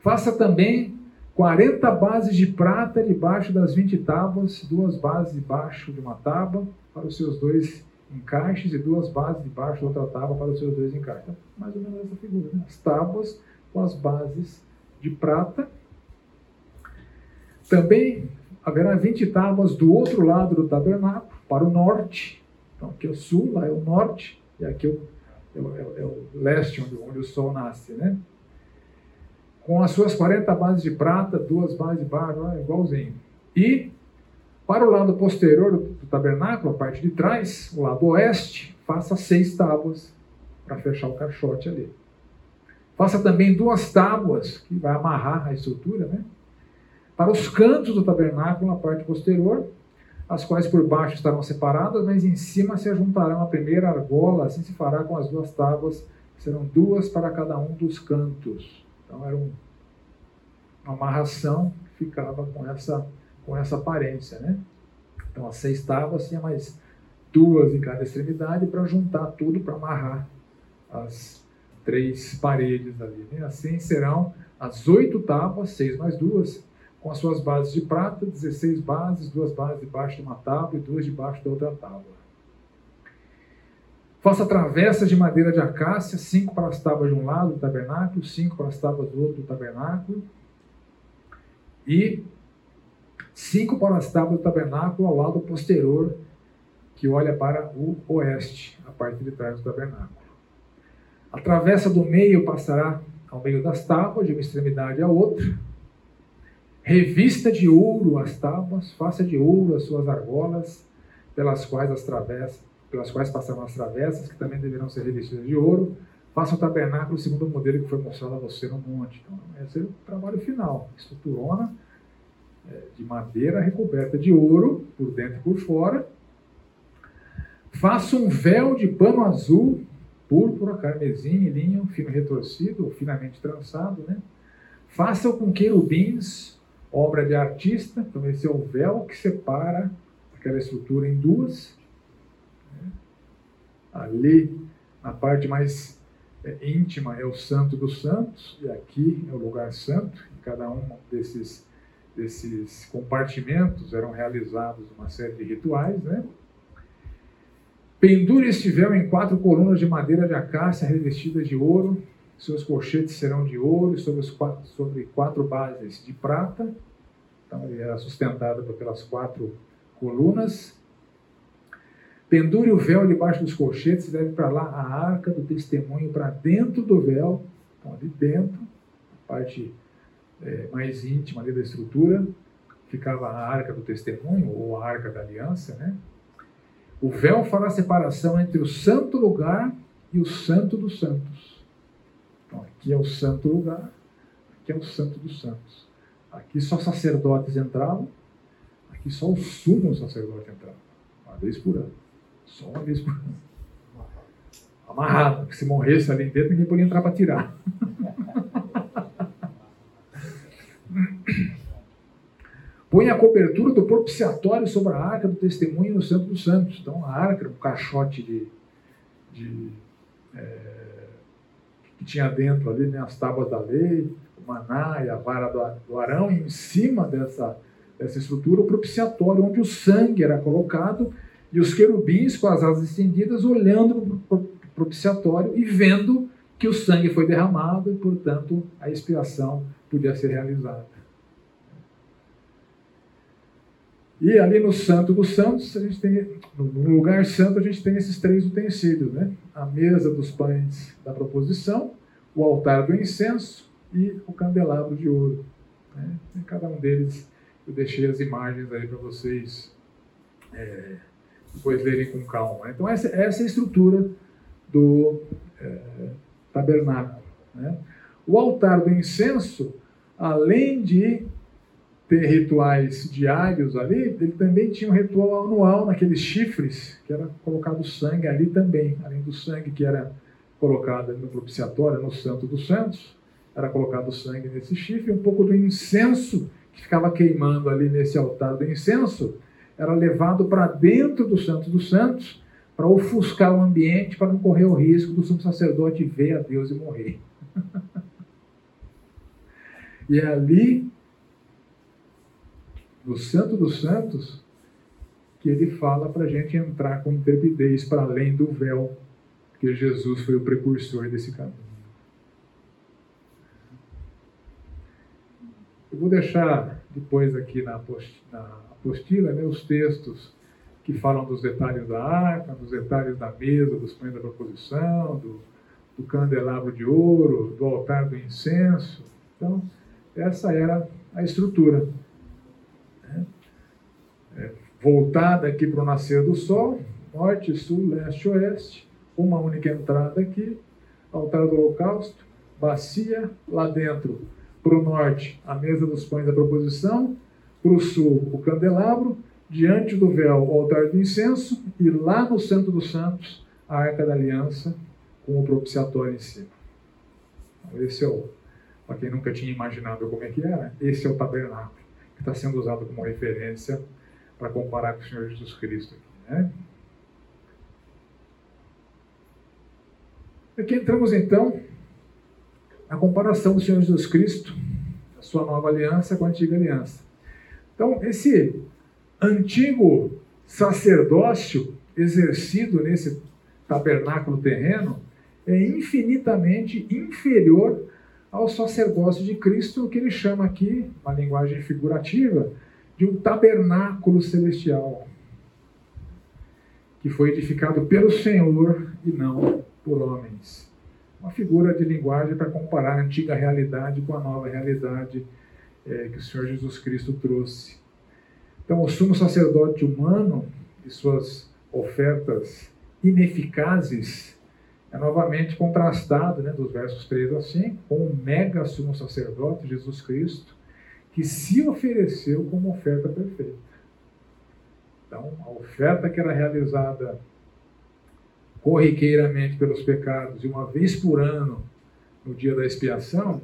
Faça também 40 bases de prata debaixo das 20 tábuas, duas bases debaixo de uma tábua para os seus dois encaixes e duas bases debaixo de outra tábua para os seus dois encaixes. Então, mais ou menos essa figura. Né? As tábuas com as bases de prata. Também haverá 20 tábuas do outro lado do tabernáculo, para o norte. Então, aqui é o sul, lá é o norte, e aqui é o, é o, é o leste, onde, onde o sol nasce, né? com as suas 40 bases de prata, duas bases de barro, é igualzinho. E para o lado posterior do tabernáculo, a parte de trás, o lado oeste, faça seis tábuas para fechar o caixote ali. Faça também duas tábuas, que vai amarrar a estrutura, né? Para os cantos do tabernáculo, na parte posterior, as quais por baixo estarão separadas, mas em cima se juntarão a primeira argola, assim se fará com as duas tábuas, serão duas para cada um dos cantos. Então era um, uma amarração que ficava com essa, com essa aparência. Né? Então as seis tábuas tinha mais duas em cada extremidade para juntar tudo para amarrar as três paredes ali. Né? Assim serão as oito tábuas, seis mais duas, com as suas bases de prata, 16 bases, duas bases debaixo de uma tábua e duas debaixo da outra tábua. Faça travessas de madeira de acácia, cinco para as tábuas de um lado do tabernáculo, cinco para as tábuas do outro do tabernáculo, e cinco para as tábuas do tabernáculo ao lado posterior, que olha para o oeste, a parte de trás do tabernáculo. A travessa do meio passará ao meio das tábuas, de uma extremidade à outra. Revista de ouro as tábuas, faça de ouro as suas argolas, pelas quais as travessas pelas quais passarão as travessas, que também deverão ser revestidas de ouro. Faça o tabernáculo segundo o modelo que foi mostrado a você no monte. Então, esse é o trabalho final. Estruturona de madeira recoberta de ouro, por dentro e por fora. Faça um véu de pano azul, púrpura, carmesim e linho fino retorcido ou finamente trançado. Né? Faça-o com querubins, obra de artista. Então, esse é o véu que separa aquela estrutura em duas Ali, na parte mais é, íntima, é o Santo dos Santos, e aqui é o lugar santo. Em cada um desses, desses compartimentos eram realizados uma série de rituais. Né? Pendure este véu em quatro colunas de madeira de acácia revestidas de ouro. Seus colchetes serão de ouro sobre, quatro, sobre quatro bases de prata. Então, ele era sustentado pelas quatro colunas. Pendure o véu debaixo dos colchetes e leve para lá a arca do testemunho para dentro do véu, então ali dentro, a parte é, mais íntima ali da estrutura, ficava a arca do testemunho ou a arca da aliança, né? O véu fará a separação entre o santo lugar e o santo dos santos. Então aqui é o santo lugar, aqui é o santo dos santos. Aqui só sacerdotes entravam, aqui só o sumo sacerdote entrava, uma vez por ano. Só uma vez por ano. Amarrado, porque se morresse ali dentro, ninguém podia entrar para tirar. põe a cobertura do propiciatório sobre a arca do testemunho no centro dos santos. Então, a arca, um caixote de, de é, que tinha dentro ali né, as tábuas da lei, o maná e a vara do Arão, e em cima dessa, dessa estrutura, o propiciatório, onde o sangue era colocado, e os querubins com as asas estendidas olhando para o propiciatório e vendo que o sangue foi derramado e, portanto, a expiação podia ser realizada. E ali no Santo dos Santos, a gente tem, no lugar santo, a gente tem esses três utensílios, né? A mesa dos pães da proposição, o altar do incenso e o candelabro de ouro. Né? Em cada um deles eu deixei as imagens aí para vocês é, depois lerem com calma. Então essa, essa é a estrutura do é, tabernáculo. Né? O altar do incenso, além de ter rituais diários ali, ele também tinha um ritual anual naqueles chifres, que era colocado sangue ali também, além do sangue que era colocado no propiciatório, no Santo dos Santos, era colocado sangue nesse chifre, um pouco do incenso que ficava queimando ali nesse altar do incenso, era levado para dentro do Santo dos Santos para ofuscar o ambiente, para não correr o risco do sumo sacerdote ver a Deus e morrer. e é ali no Santo dos Santos, que ele fala para a gente entrar com intrepidez para além do véu, que Jesus foi o precursor desse caminho. Eu vou deixar depois aqui na apostila né, os textos que falam dos detalhes da arca, dos detalhes da mesa, dos pães da proposição, do, do candelabro de ouro, do altar do incenso. Então, essa era a estrutura é, voltada aqui para o nascer do sol, norte, sul, leste, oeste, uma única entrada aqui, altar do holocausto, bacia, lá dentro, para o norte, a mesa dos pães da proposição, para o sul, o candelabro, diante do véu, o altar do incenso, e lá no centro dos santos, a arca da aliança, com o propiciatório em cima. Então, esse é o, para quem nunca tinha imaginado como é que era, esse é o tabernáculo, que está sendo usado como referência para comparar com o Senhor Jesus Cristo. Aqui, né? Aqui entramos então na comparação do Senhor Jesus Cristo, a sua nova aliança com a antiga aliança. Então, esse antigo sacerdócio exercido nesse tabernáculo terreno é infinitamente inferior ao sacerdócio de Cristo, que ele chama aqui, uma linguagem figurativa, de um tabernáculo celestial que foi edificado pelo Senhor e não por homens. Uma figura de linguagem para comparar a antiga realidade com a nova realidade é, que o Senhor Jesus Cristo trouxe. Então, o sumo sacerdote humano e suas ofertas ineficazes é novamente contrastado, né, dos versos 3 a 5, com o mega sumo sacerdote, Jesus Cristo, que se ofereceu como oferta perfeita. Então, a oferta que era realizada corriqueiramente pelos pecados, de uma vez por ano, no dia da expiação,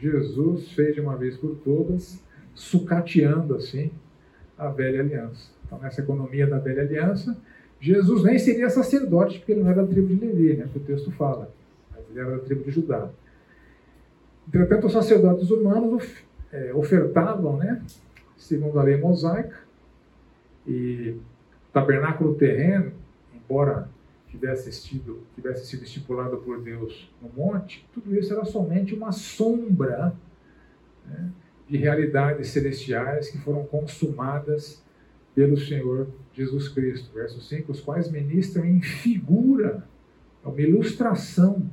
Jesus fez de uma vez por todas, sucateando assim a velha aliança. Então, nessa economia da velha aliança, Jesus nem seria sacerdote, porque ele não era da tribo de Levi, né, que o texto fala, mas ele era da tribo de Judá. Entretanto, os sacerdotes humanos é, ofertavam, né, segundo a lei mosaica, e tabernáculo terreno, embora tivesse sido, tivesse sido estipulado por Deus no monte, tudo isso era somente uma sombra né, de realidades celestiais que foram consumadas pelo Senhor Jesus Cristo. Verso 5: os quais ministram em figura, é uma ilustração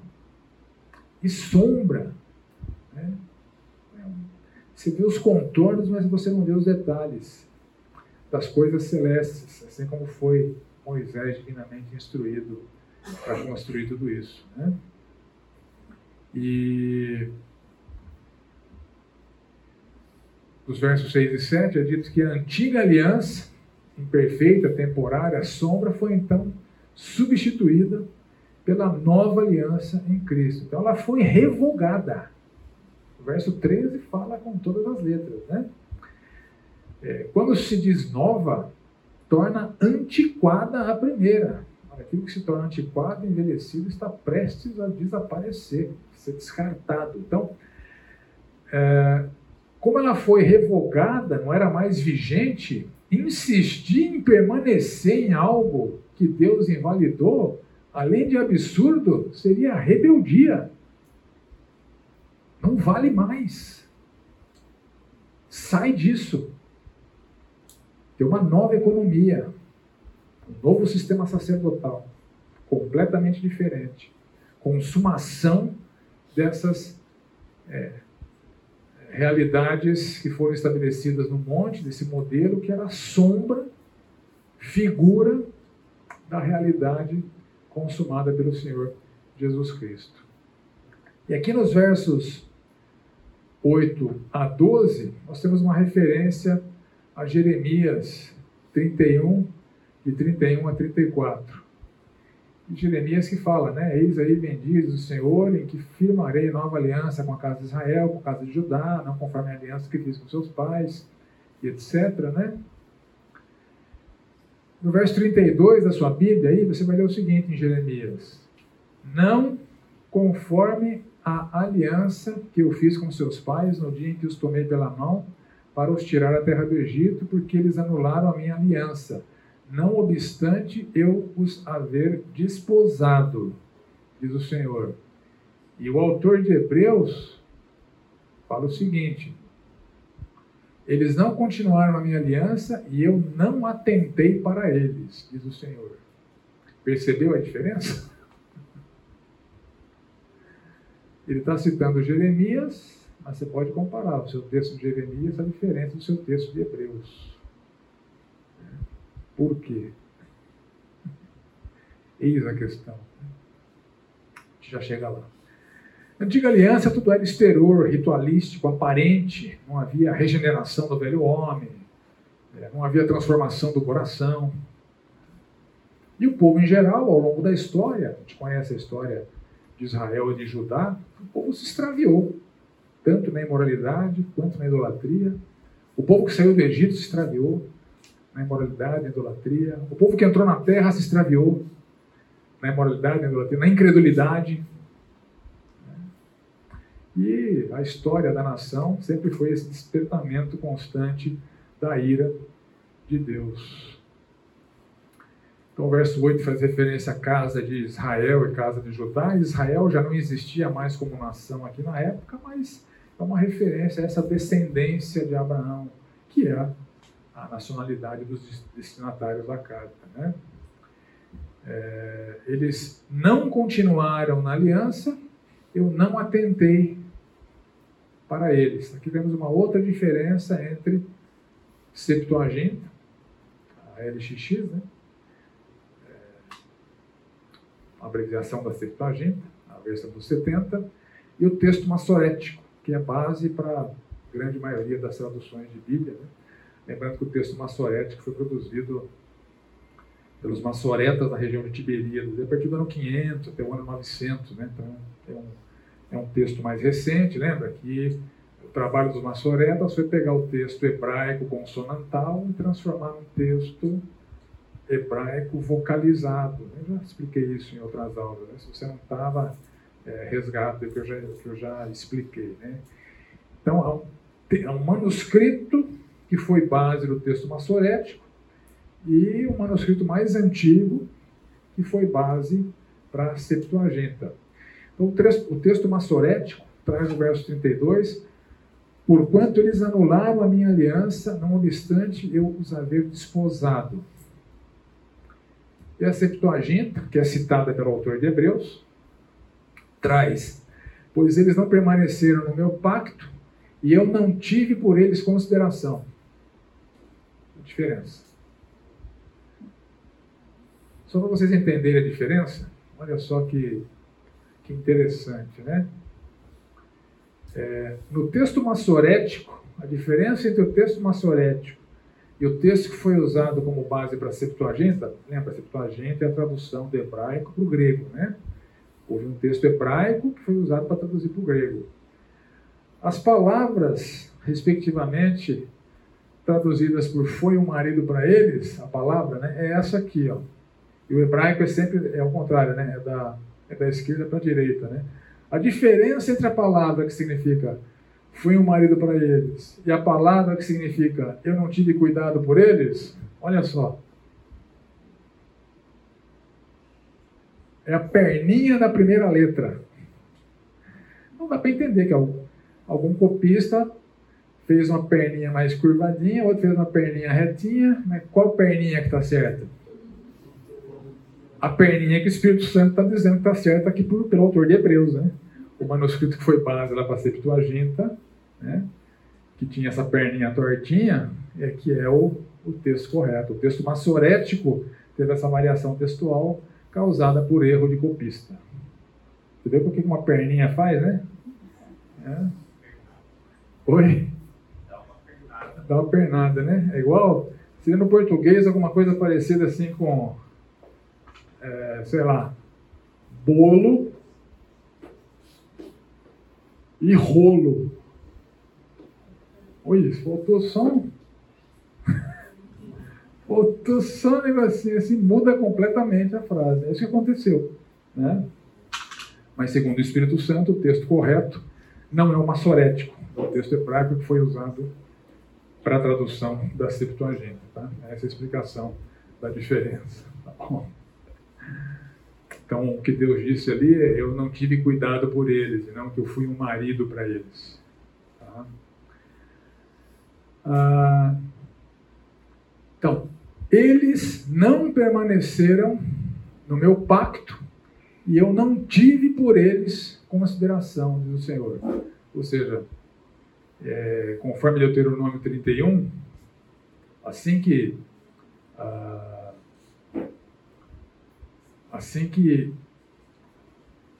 e sombra. Você vê os contornos, mas você não vê os detalhes das coisas celestes, assim como foi Moisés divinamente instruído para construir tudo isso. Né? E nos versos 6 e 7 é dito que a antiga aliança, imperfeita, temporária, sombra, foi então substituída pela nova aliança em Cristo. Então ela foi revogada. Verso 13 fala com todas as letras, né? é, quando se diz nova, torna antiquada a primeira. Aquilo que se torna antiquado, envelhecido, está prestes a desaparecer, ser descartado. Então, é, como ela foi revogada, não era mais vigente, insistir em permanecer em algo que Deus invalidou, além de absurdo, seria rebeldia. Não vale mais. Sai disso. Tem uma nova economia, um novo sistema sacerdotal, completamente diferente. Consumação dessas é, realidades que foram estabelecidas no monte, desse modelo que era sombra, figura da realidade consumada pelo Senhor Jesus Cristo. E aqui nos versos 8 a 12, nós temos uma referência a Jeremias 31, de 31 a 34. E Jeremias que fala, né? Eis aí bendiz o Senhor, em que firmarei nova aliança com a casa de Israel, com a casa de Judá, não conforme a aliança que fiz com seus pais, e etc, né? No verso 32 da sua Bíblia, aí, você vai ler o seguinte em Jeremias: Não conforme a aliança que eu fiz com seus pais no dia em que os tomei pela mão para os tirar da terra do Egito, porque eles anularam a minha aliança, não obstante eu os haver desposado, diz o Senhor. E o autor de Hebreus fala o seguinte: eles não continuaram a minha aliança e eu não atentei para eles, diz o Senhor. Percebeu a diferença? Ele está citando Jeremias, mas você pode comparar o seu texto de Jeremias a diferente do seu texto de Hebreus. Por quê? Eis a questão. A gente já chega lá. Na antiga aliança, tudo era exterior, ritualístico, aparente, não havia regeneração do velho homem, é, não havia transformação do coração. E o povo em geral, ao longo da história, a gente conhece a história de Israel e de Judá, o povo se extraviou, tanto na imoralidade quanto na idolatria. O povo que saiu do Egito se extraviou na imoralidade, na idolatria. O povo que entrou na terra se extraviou na imoralidade, na idolatria, na incredulidade. E a história da nação sempre foi esse despertamento constante da ira de Deus. Então, o verso 8 faz referência à casa de Israel e casa de Judá. Israel já não existia mais como nação aqui na época, mas é uma referência a essa descendência de Abraão, que é a nacionalidade dos destinatários da carta. Né? É, eles não continuaram na aliança, eu não atentei para eles. Aqui temos uma outra diferença entre Septuaginta, a LXX, né? É, abreviação da Septuaginta, a versão dos 70, e o texto massorético, que é base para a grande maioria das traduções de Bíblia. Né? Lembrando que o texto massorético foi produzido pelos massoretas na região de Tiberíades, a partir do ano 500 até o ano 900, né? então é um, é um texto mais recente, lembra que o trabalho dos massoretas foi pegar o texto hebraico consonantal e transformar num texto hebraico vocalizado. Eu já expliquei isso em outras aulas, né? se você não estava, é, resgata que eu já, que eu já expliquei. Né? Então, é um, um manuscrito que foi base do texto massorético, e o manuscrito mais antigo, que foi base para a Septuaginta. Então, o texto, o texto massorético traz o verso 32, porquanto eles anularam a minha aliança, não obstante eu os haver desposado. E a Septuaginta, que é citada pelo autor de Hebreus, traz, pois eles não permaneceram no meu pacto, e eu não tive por eles consideração diferença. Só para vocês entenderem a diferença, olha só que, que interessante, né? É, no texto massorético, a diferença entre o texto massorético e o texto que foi usado como base para a Septuaginta, lembra, a Septuaginta é a tradução do hebraico para o grego, né? Houve um texto hebraico que foi usado para traduzir para o grego. As palavras, respectivamente, traduzidas por foi um marido para eles, a palavra, né, é essa aqui, ó. E o hebraico é sempre é ao contrário, né? É da, é da esquerda para a direita, né? A diferença entre a palavra que significa fui um marido para eles e a palavra que significa eu não tive cuidado por eles, olha só. É a perninha da primeira letra. Não dá para entender que algum, copista fez uma perninha mais curvadinha, outro fez uma perninha retinha, mas qual perninha que está certa? A perninha que o Espírito Santo está dizendo que está certa aqui por, pelo autor de Hebreus, né? O manuscrito que foi base lá para a Septuaginta, né? que tinha essa perninha tortinha, é que é o, o texto correto. O texto massorético teve essa variação textual causada por erro de copista. Você vê o que uma perninha faz, né? É. Oi? Dá uma pernada. Dá uma pernada, né? É igual, seria no português alguma coisa parecida assim com, é, sei lá, bolo e rolo. Oi, faltou som. faltou só um negocinho assim, muda completamente a frase. É isso que aconteceu. Né? Mas, segundo o Espírito Santo, o texto correto não é o massorético, é o texto hebraico que foi usado para a tradução da Septuaginta. Tá? Essa é a explicação da diferença. Tá bom? Então, o que Deus disse ali é: eu não tive cuidado por eles, não que eu fui um marido para eles. Ah, então, eles não permaneceram no meu pacto e eu não tive por eles consideração, diz o Senhor. Ou seja, é, conforme Deuteronômio 31, assim que ah, assim que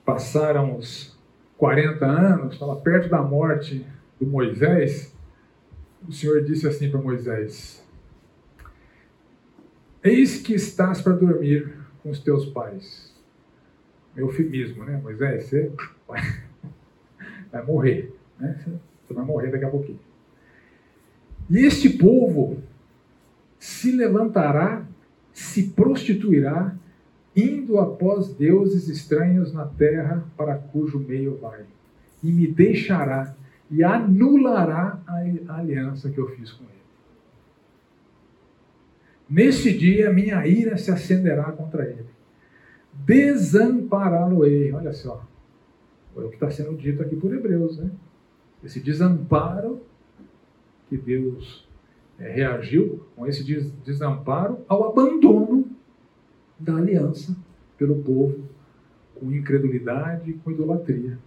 passaram os 40 anos, estava perto da morte do Moisés, o Senhor disse assim para Moisés: Eis que estás para dormir com os teus pais eufemismo, né? Moisés, você vai morrer, né? Você vai morrer daqui a pouquinho. E este povo se levantará, se prostituirá, indo após deuses estranhos na terra para cujo meio vai, e me deixará e anulará a aliança que eu fiz com ele. Nesse dia minha ira se acenderá contra ele desampará-lo-ei. Olha só, é o que está sendo dito aqui por Hebreus, né? Esse desamparo que Deus é, reagiu com esse desamparo ao abandono da aliança pelo povo, com incredulidade e com idolatria.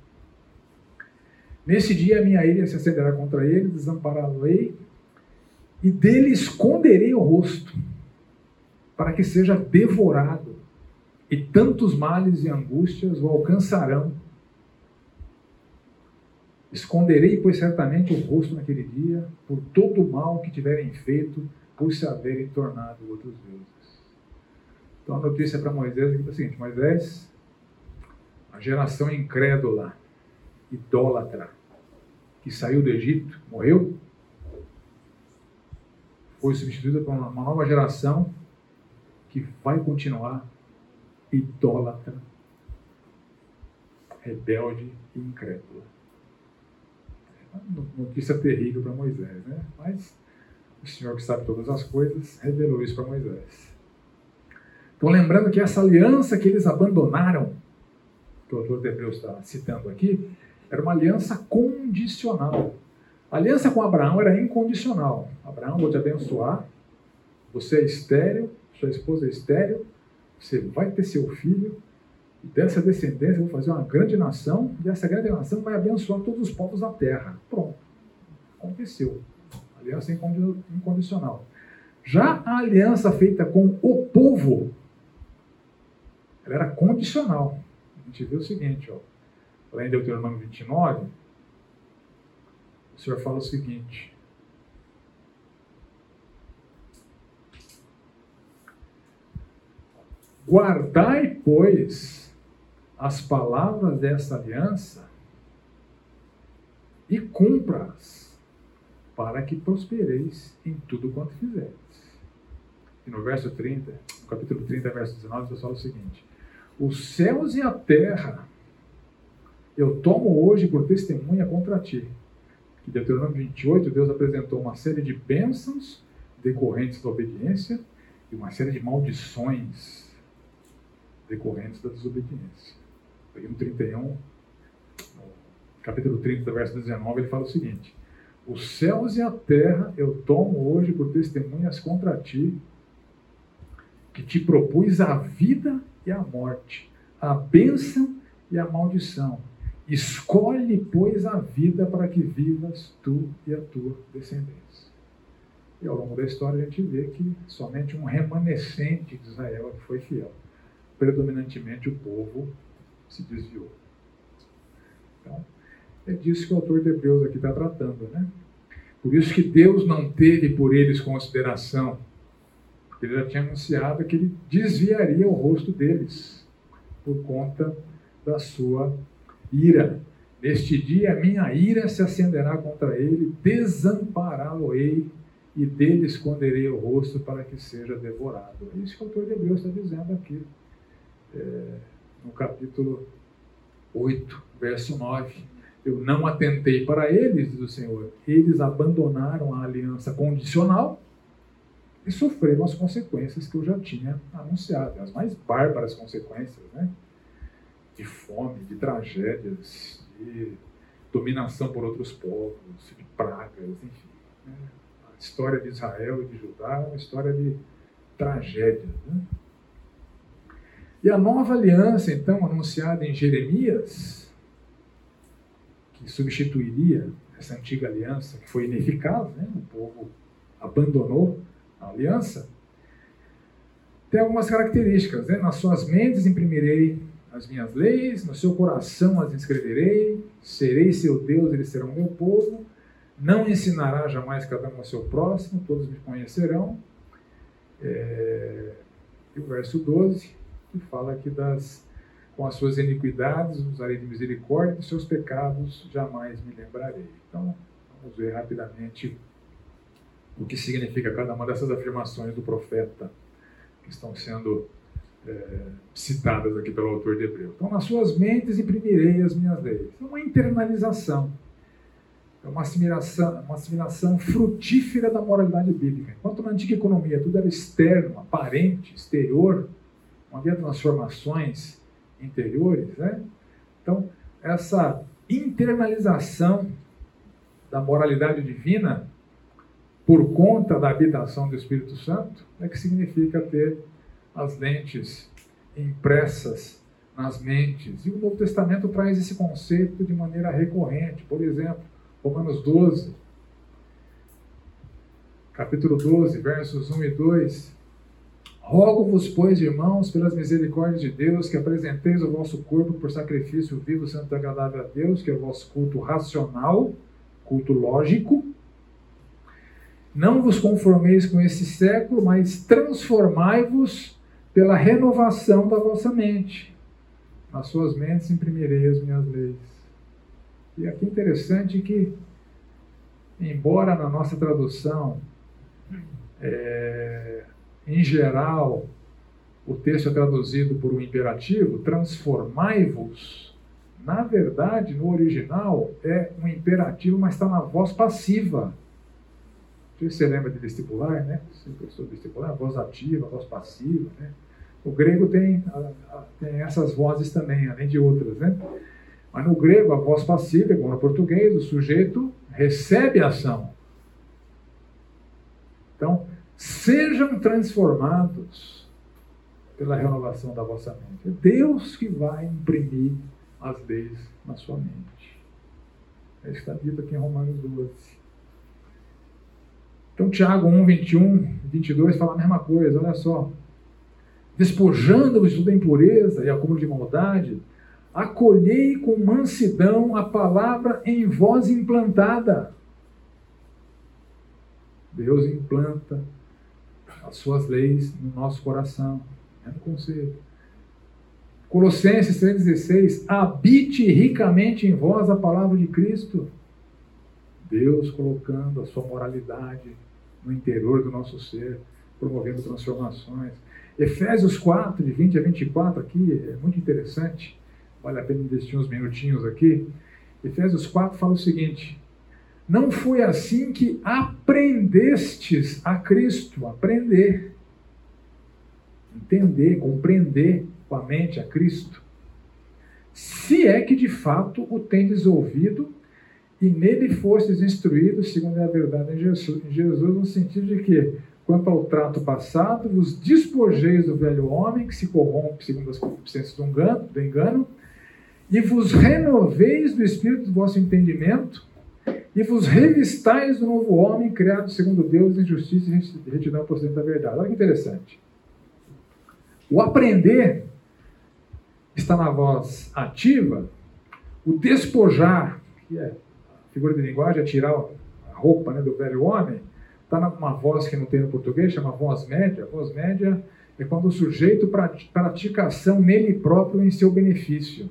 Nesse dia a minha ira se acenderá contra ele, desampará-lo-ei, e dele esconderei o rosto, para que seja devorado e tantos males e angústias o alcançarão. Esconderei, pois certamente, o rosto naquele dia, por todo o mal que tiverem feito, por se haverem tornado outros deuses. Então a notícia para Moisés é, é o seguinte: Moisés, a geração incrédula, idólatra, que saiu do Egito, morreu, foi substituída por uma nova geração que vai continuar idólatra, rebelde e incrédula. Notícia terrível para Moisés, né? Mas o Senhor que sabe todas as coisas revelou isso para Moisés. Então, lembrando que essa aliança que eles abandonaram, que o autor de Hebreus está citando aqui, era uma aliança condicional. A aliança com Abraão era incondicional. Abraão, vou te abençoar, você é estéreo, sua esposa é estéreo, você vai ter seu filho, e dessa descendência eu vou fazer uma grande nação, e essa grande nação vai abençoar todos os povos da terra. Pronto. Aconteceu. Aliança incondicional. Já a aliança feita com o povo, ela era condicional. A gente vê o seguinte, ó, lá em Deuteronômio 29, o Senhor fala o seguinte: Guardai, pois, as palavras desta aliança e cumpra-as, para que prospereis em tudo quanto fizerdes. E no verso 30, no capítulo 30, verso 19, Deus fala o seguinte: Os céus e a terra eu tomo hoje por testemunha contra ti. Que Deuteronômio 28, Deus apresentou uma série de bênçãos decorrentes da obediência e uma série de maldições decorrentes da desobediência. Aí no 31, no capítulo 30, verso 19, ele fala o seguinte: Os céus e a terra eu tomo hoje por testemunhas contra ti, que te propus a vida e a morte, a bênção e a maldição. Escolhe, pois, a vida para que vivas tu e a tua descendência. E ao longo da história a gente vê que somente um remanescente de Israel é foi fiel. Predominantemente o povo se desviou. Então, é disso que o autor de Hebreus aqui está tratando, né? Por isso que Deus não teve por eles consideração, porque ele já tinha anunciado que ele desviaria o rosto deles por conta da sua ira. Neste dia minha ira se acenderá contra ele, desampará-lo-ei e dele esconderei o rosto para que seja devorado. É isso que o autor de Hebreus está dizendo aqui, é, no capítulo 8, verso 9. Eu não atentei para eles, diz o Senhor. Eles abandonaram a aliança condicional e sofreram as consequências que eu já tinha anunciado, as mais bárbaras consequências, né? De fome, de tragédias, de dominação por outros povos, de pragas, enfim. Né? história de Israel e de Judá é uma história de tragédia. Né? E a nova aliança, então, anunciada em Jeremias, que substituiria essa antiga aliança, que foi ineficaz, né? o povo abandonou a aliança, tem algumas características. Né? Nas suas mentes imprimirei as minhas leis, no seu coração as escreverei, serei seu Deus, eles serão meu povo não ensinará jamais cada um ao seu próximo, todos me conhecerão. É, e o verso 12, que fala que das, com as suas iniquidades usarei de misericórdia, dos seus pecados jamais me lembrarei. Então, vamos ver rapidamente o que significa cada uma dessas afirmações do profeta que estão sendo é, citadas aqui pelo autor de Hebreu. Então, nas suas mentes imprimirei as minhas leis. É uma internalização é uma assimilação, uma assimilação frutífera da moralidade bíblica. Enquanto na antiga economia tudo era externo, aparente, exterior, não havia transformações interiores, né? Então, essa internalização da moralidade divina por conta da habitação do Espírito Santo é que significa ter as lentes impressas nas mentes. E o Novo Testamento traz esse conceito de maneira recorrente. Por exemplo, Romanos 12, capítulo 12, versos 1 e 2. Rogo-vos, pois, irmãos, pelas misericórdias de Deus, que apresenteis o vosso corpo por sacrifício vivo, santo e agradável a Deus, que é o vosso culto racional, culto lógico. Não vos conformeis com esse século, mas transformai-vos pela renovação da vossa mente. Nas suas mentes imprimirei as minhas leis. E aqui é interessante que, embora na nossa tradução, é, em geral, o texto é traduzido por um imperativo, transformai-vos, na verdade, no original, é um imperativo, mas está na voz passiva. Não sei se você lembra de vestibular, né? Você professor vestibular, voz ativa, voz passiva, né? O grego tem, tem essas vozes também, além de outras, né? Mas no grego, a voz passiva, igual no português, o sujeito recebe a ação. Então, sejam transformados pela renovação da vossa mente. É Deus que vai imprimir as leis na sua mente. É isso que está dito aqui em Romanos 12. Então, Tiago 1, 21, 22 fala a mesma coisa, olha só. Despojando-vos da impureza e acúmulo de maldade, acolhei com mansidão a palavra em voz implantada. Deus implanta as suas leis no nosso coração. É um conselho. Colossenses 3,16: Habite ricamente em vós a palavra de Cristo. Deus colocando a sua moralidade no interior do nosso ser, promovendo transformações. Efésios 4, de 20 a 24, aqui é muito interessante, vale a pena investir uns minutinhos aqui. Efésios 4 fala o seguinte: Não foi assim que aprendestes a Cristo, aprender, entender, compreender com a mente a Cristo, se é que de fato o tendes ouvido e nele fostes instruídos segundo a verdade em Jesus, em Jesus no sentido de que Quanto ao trato passado, vos despojeis do velho homem que se corrompe segundo as concupiscências do engano, do engano, e vos renoveis do espírito do vosso entendimento, e vos revistais do novo homem, criado segundo Deus em justiça e retidão procedente da verdade. Olha que interessante. O aprender está na voz ativa, o despojar, que é a figura de linguagem, é tirar a roupa né, do velho homem, Está numa voz que não tem no português, chama voz média. Voz média é quando o sujeito pratica ação nele próprio em seu benefício.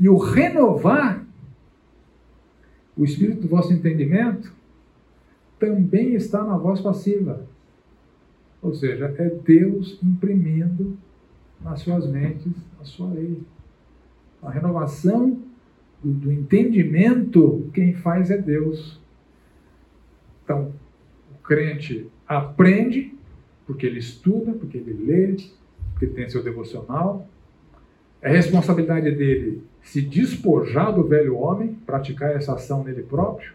E o renovar o espírito do vosso entendimento também está na voz passiva. Ou seja, é Deus imprimindo nas suas mentes a sua lei. A renovação do, entendimento, quem faz é Deus. Então, o crente aprende, porque ele estuda, porque ele lê, porque tem seu devocional. É responsabilidade dele se despojar do velho homem, praticar essa ação nele próprio.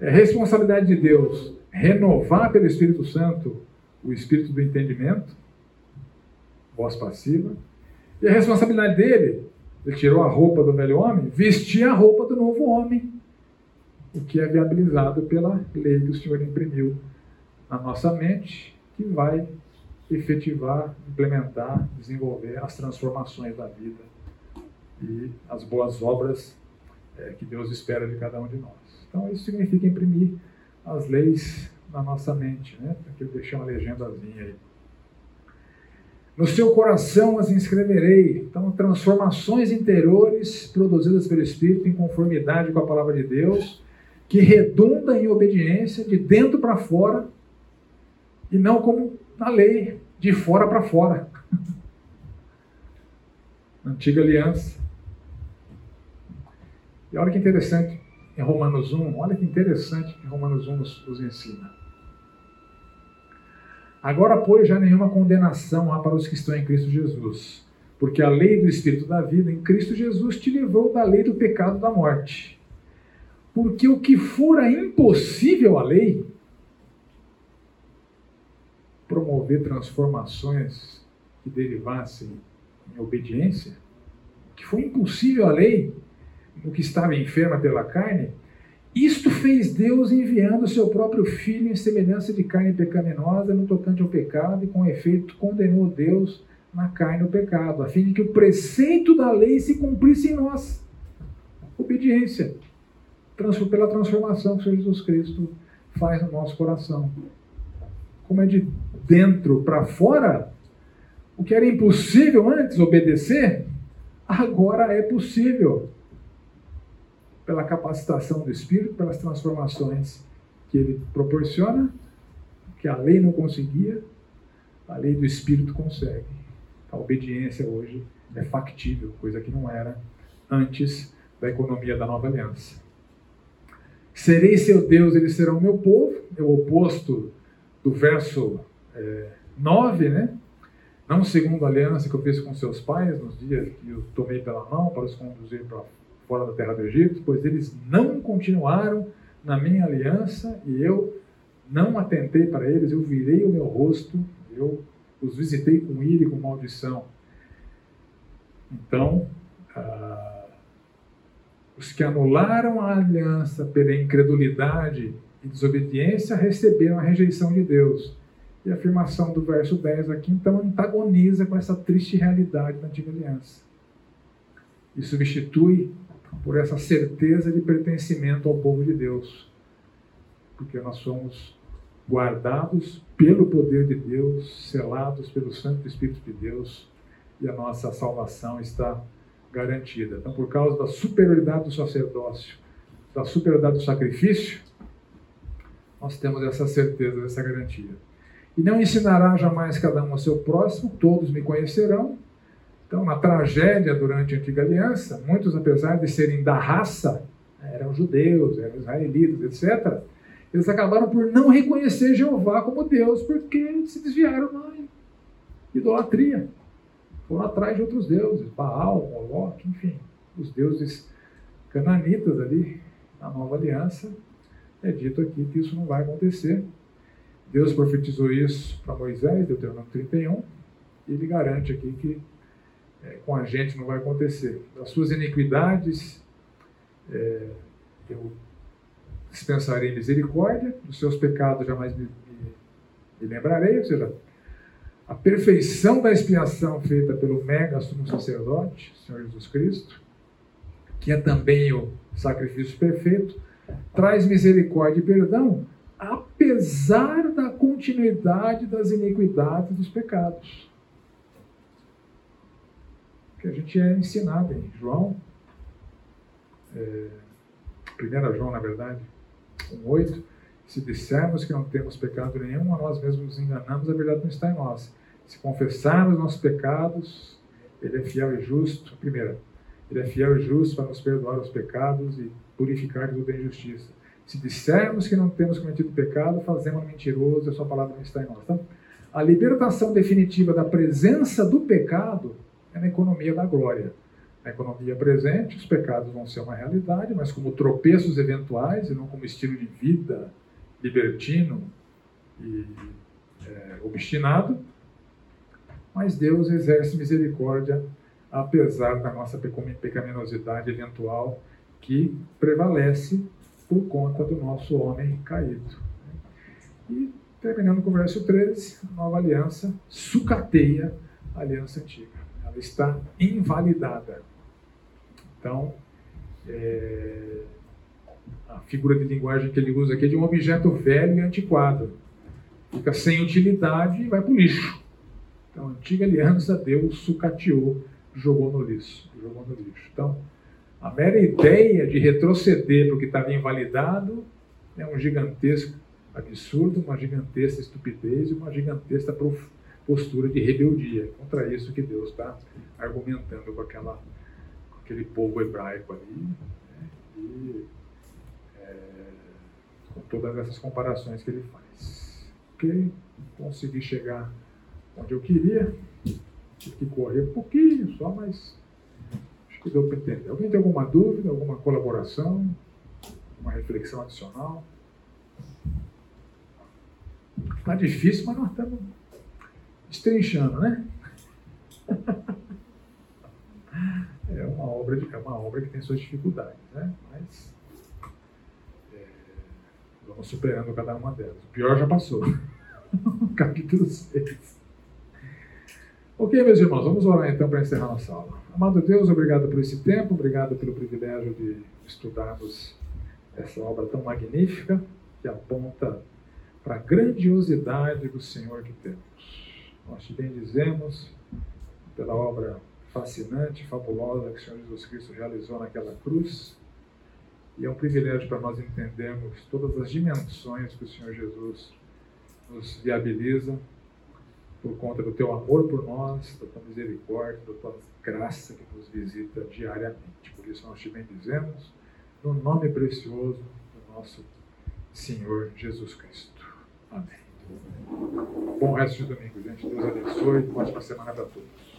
É responsabilidade de Deus renovar pelo Espírito Santo o espírito do entendimento, voz passiva. E a responsabilidade dele, ele tirou a roupa do velho homem, vestir a roupa do novo homem o que é viabilizado pela lei que o Senhor imprimiu na nossa mente, que vai efetivar, implementar, desenvolver as transformações da vida e as boas obras é, que Deus espera de cada um de nós. Então, isso significa imprimir as leis na nossa mente, né? Aqui eu deixei uma legendazinha aí. No seu coração as inscreverei. Então, transformações interiores produzidas pelo Espírito em conformidade com a palavra de Deus que redunda em obediência de dentro para fora e não como na lei, de fora para fora. Antiga aliança. E olha que interessante em Romanos 1, olha que interessante que Romanos 1 nos, nos ensina. Agora, pois, já nenhuma condenação há para os que estão em Cristo Jesus, porque a lei do Espírito da vida em Cristo Jesus te livrou da lei do pecado da morte. Porque o que fora impossível à lei, promover transformações que derivassem em obediência, que foi impossível à lei, no que estava enferma pela carne, isto fez Deus enviando seu próprio Filho em semelhança de carne pecaminosa no tocante ao pecado, e com efeito condenou Deus na carne o pecado, a fim de que o preceito da lei se cumprisse em nós. Obediência pela transformação que o Senhor Jesus Cristo faz no nosso coração. Como é de dentro para fora, o que era impossível antes obedecer, agora é possível. Pela capacitação do Espírito, pelas transformações que ele proporciona, que a lei não conseguia, a lei do Espírito consegue. A obediência hoje é factível, coisa que não era antes da economia da nova aliança. Serei seu Deus, eles serão meu povo. É o oposto do verso é, 9, né? Não segundo a aliança que eu fiz com seus pais nos dias que eu tomei pela mão para os conduzir para fora da terra do Egito, pois eles não continuaram na minha aliança e eu não atentei para eles, eu virei o meu rosto, eu os visitei com ira e com maldição. Então, ah, os que anularam a aliança pela incredulidade e desobediência receberam a rejeição de Deus. E a afirmação do verso 10 aqui, então, antagoniza com essa triste realidade da antiga aliança. E substitui por essa certeza de pertencimento ao povo de Deus. Porque nós somos guardados pelo poder de Deus, selados pelo Santo Espírito de Deus, e a nossa salvação está garantida. Então, por causa da superioridade do sacerdócio, da superioridade do sacrifício, nós temos essa certeza, essa garantia. E não ensinará jamais cada um ao seu próximo, todos me conhecerão. Então, na tragédia durante a antiga aliança, muitos, apesar de serem da raça, eram judeus, eram israelitas, etc., eles acabaram por não reconhecer Jeová como Deus, porque se desviaram na idolatria. Foram atrás de outros deuses, Baal, Moloch, enfim, os deuses cananitas ali na nova aliança. É dito aqui que isso não vai acontecer. Deus profetizou isso para Moisés, Deuteronômio 31, e ele garante aqui que é, com a gente não vai acontecer. Das suas iniquidades, é, eu dispensarei misericórdia, dos seus pecados jamais me, me, me lembrarei, ou seja, a perfeição da expiação feita pelo mega sumo sacerdote, Senhor Jesus Cristo, que é também o sacrifício perfeito, traz misericórdia e perdão, apesar da continuidade das iniquidades dos pecados. Que a gente é ensinado em João, é, 1 João, na verdade, 1,8, se dissermos que não temos pecado nenhum, a nós mesmos nos enganamos, a verdade não está em nós. Se confessarmos nossos pecados, Ele é fiel e justo. Primeiro, Ele é fiel e justo para nos perdoar os pecados e purificar de toda injustiça. Se dissermos que não temos cometido pecado, fazemos mentiroso e a sua palavra não está em nós. Então, a libertação definitiva da presença do pecado é na economia da glória. Na economia presente, os pecados vão ser uma realidade, mas como tropeços eventuais e não como estilo de vida libertino e é, obstinado. Mas Deus exerce misericórdia apesar da nossa pecaminosidade eventual que prevalece por conta do nosso homem caído. E terminando com o verso 13, a nova aliança sucateia a aliança antiga. Ela está invalidada. Então, é, a figura de linguagem que ele usa aqui é de um objeto velho e antiquado. Fica sem utilidade e vai para o lixo. Então, a antiga aliança Deus sucateou, jogou no lixo. Jogou no lixo. Então, a mera ideia de retroceder para o que estava invalidado é um gigantesco absurdo, uma gigantesca estupidez e uma gigantesca postura de rebeldia. Contra isso que Deus está argumentando com aquela aquele povo hebraico ali, né? e é, com todas essas comparações que ele faz. Ok, consegui chegar onde eu queria, tive que correr um pouquinho só, mas acho que deu para entender. Alguém tem alguma dúvida, alguma colaboração, uma reflexão adicional? Está difícil, mas nós estamos estrinchando, né? é uma obra, de, é uma obra que tem suas dificuldades, né? mas é, vamos superando cada uma delas. O pior já passou. Capítulo 6. Ok, meus irmãos, vamos orar então para encerrar nossa aula. Amado Deus, obrigado por esse tempo, obrigado pelo privilégio de estudarmos essa obra tão magnífica que aponta para a grandiosidade do Senhor que temos. Nós te bendizemos pela obra fascinante, fabulosa que o Senhor Jesus Cristo realizou naquela cruz. E é um privilégio para nós entendermos todas as dimensões que o Senhor Jesus nos viabiliza por conta do teu amor por nós, da tua misericórdia, da tua graça que nos visita diariamente. Por isso nós te bendizemos no nome precioso do nosso Senhor Jesus Cristo. Amém. Bom resto de domingo, gente. Deus abençoe. Ótima semana para todos.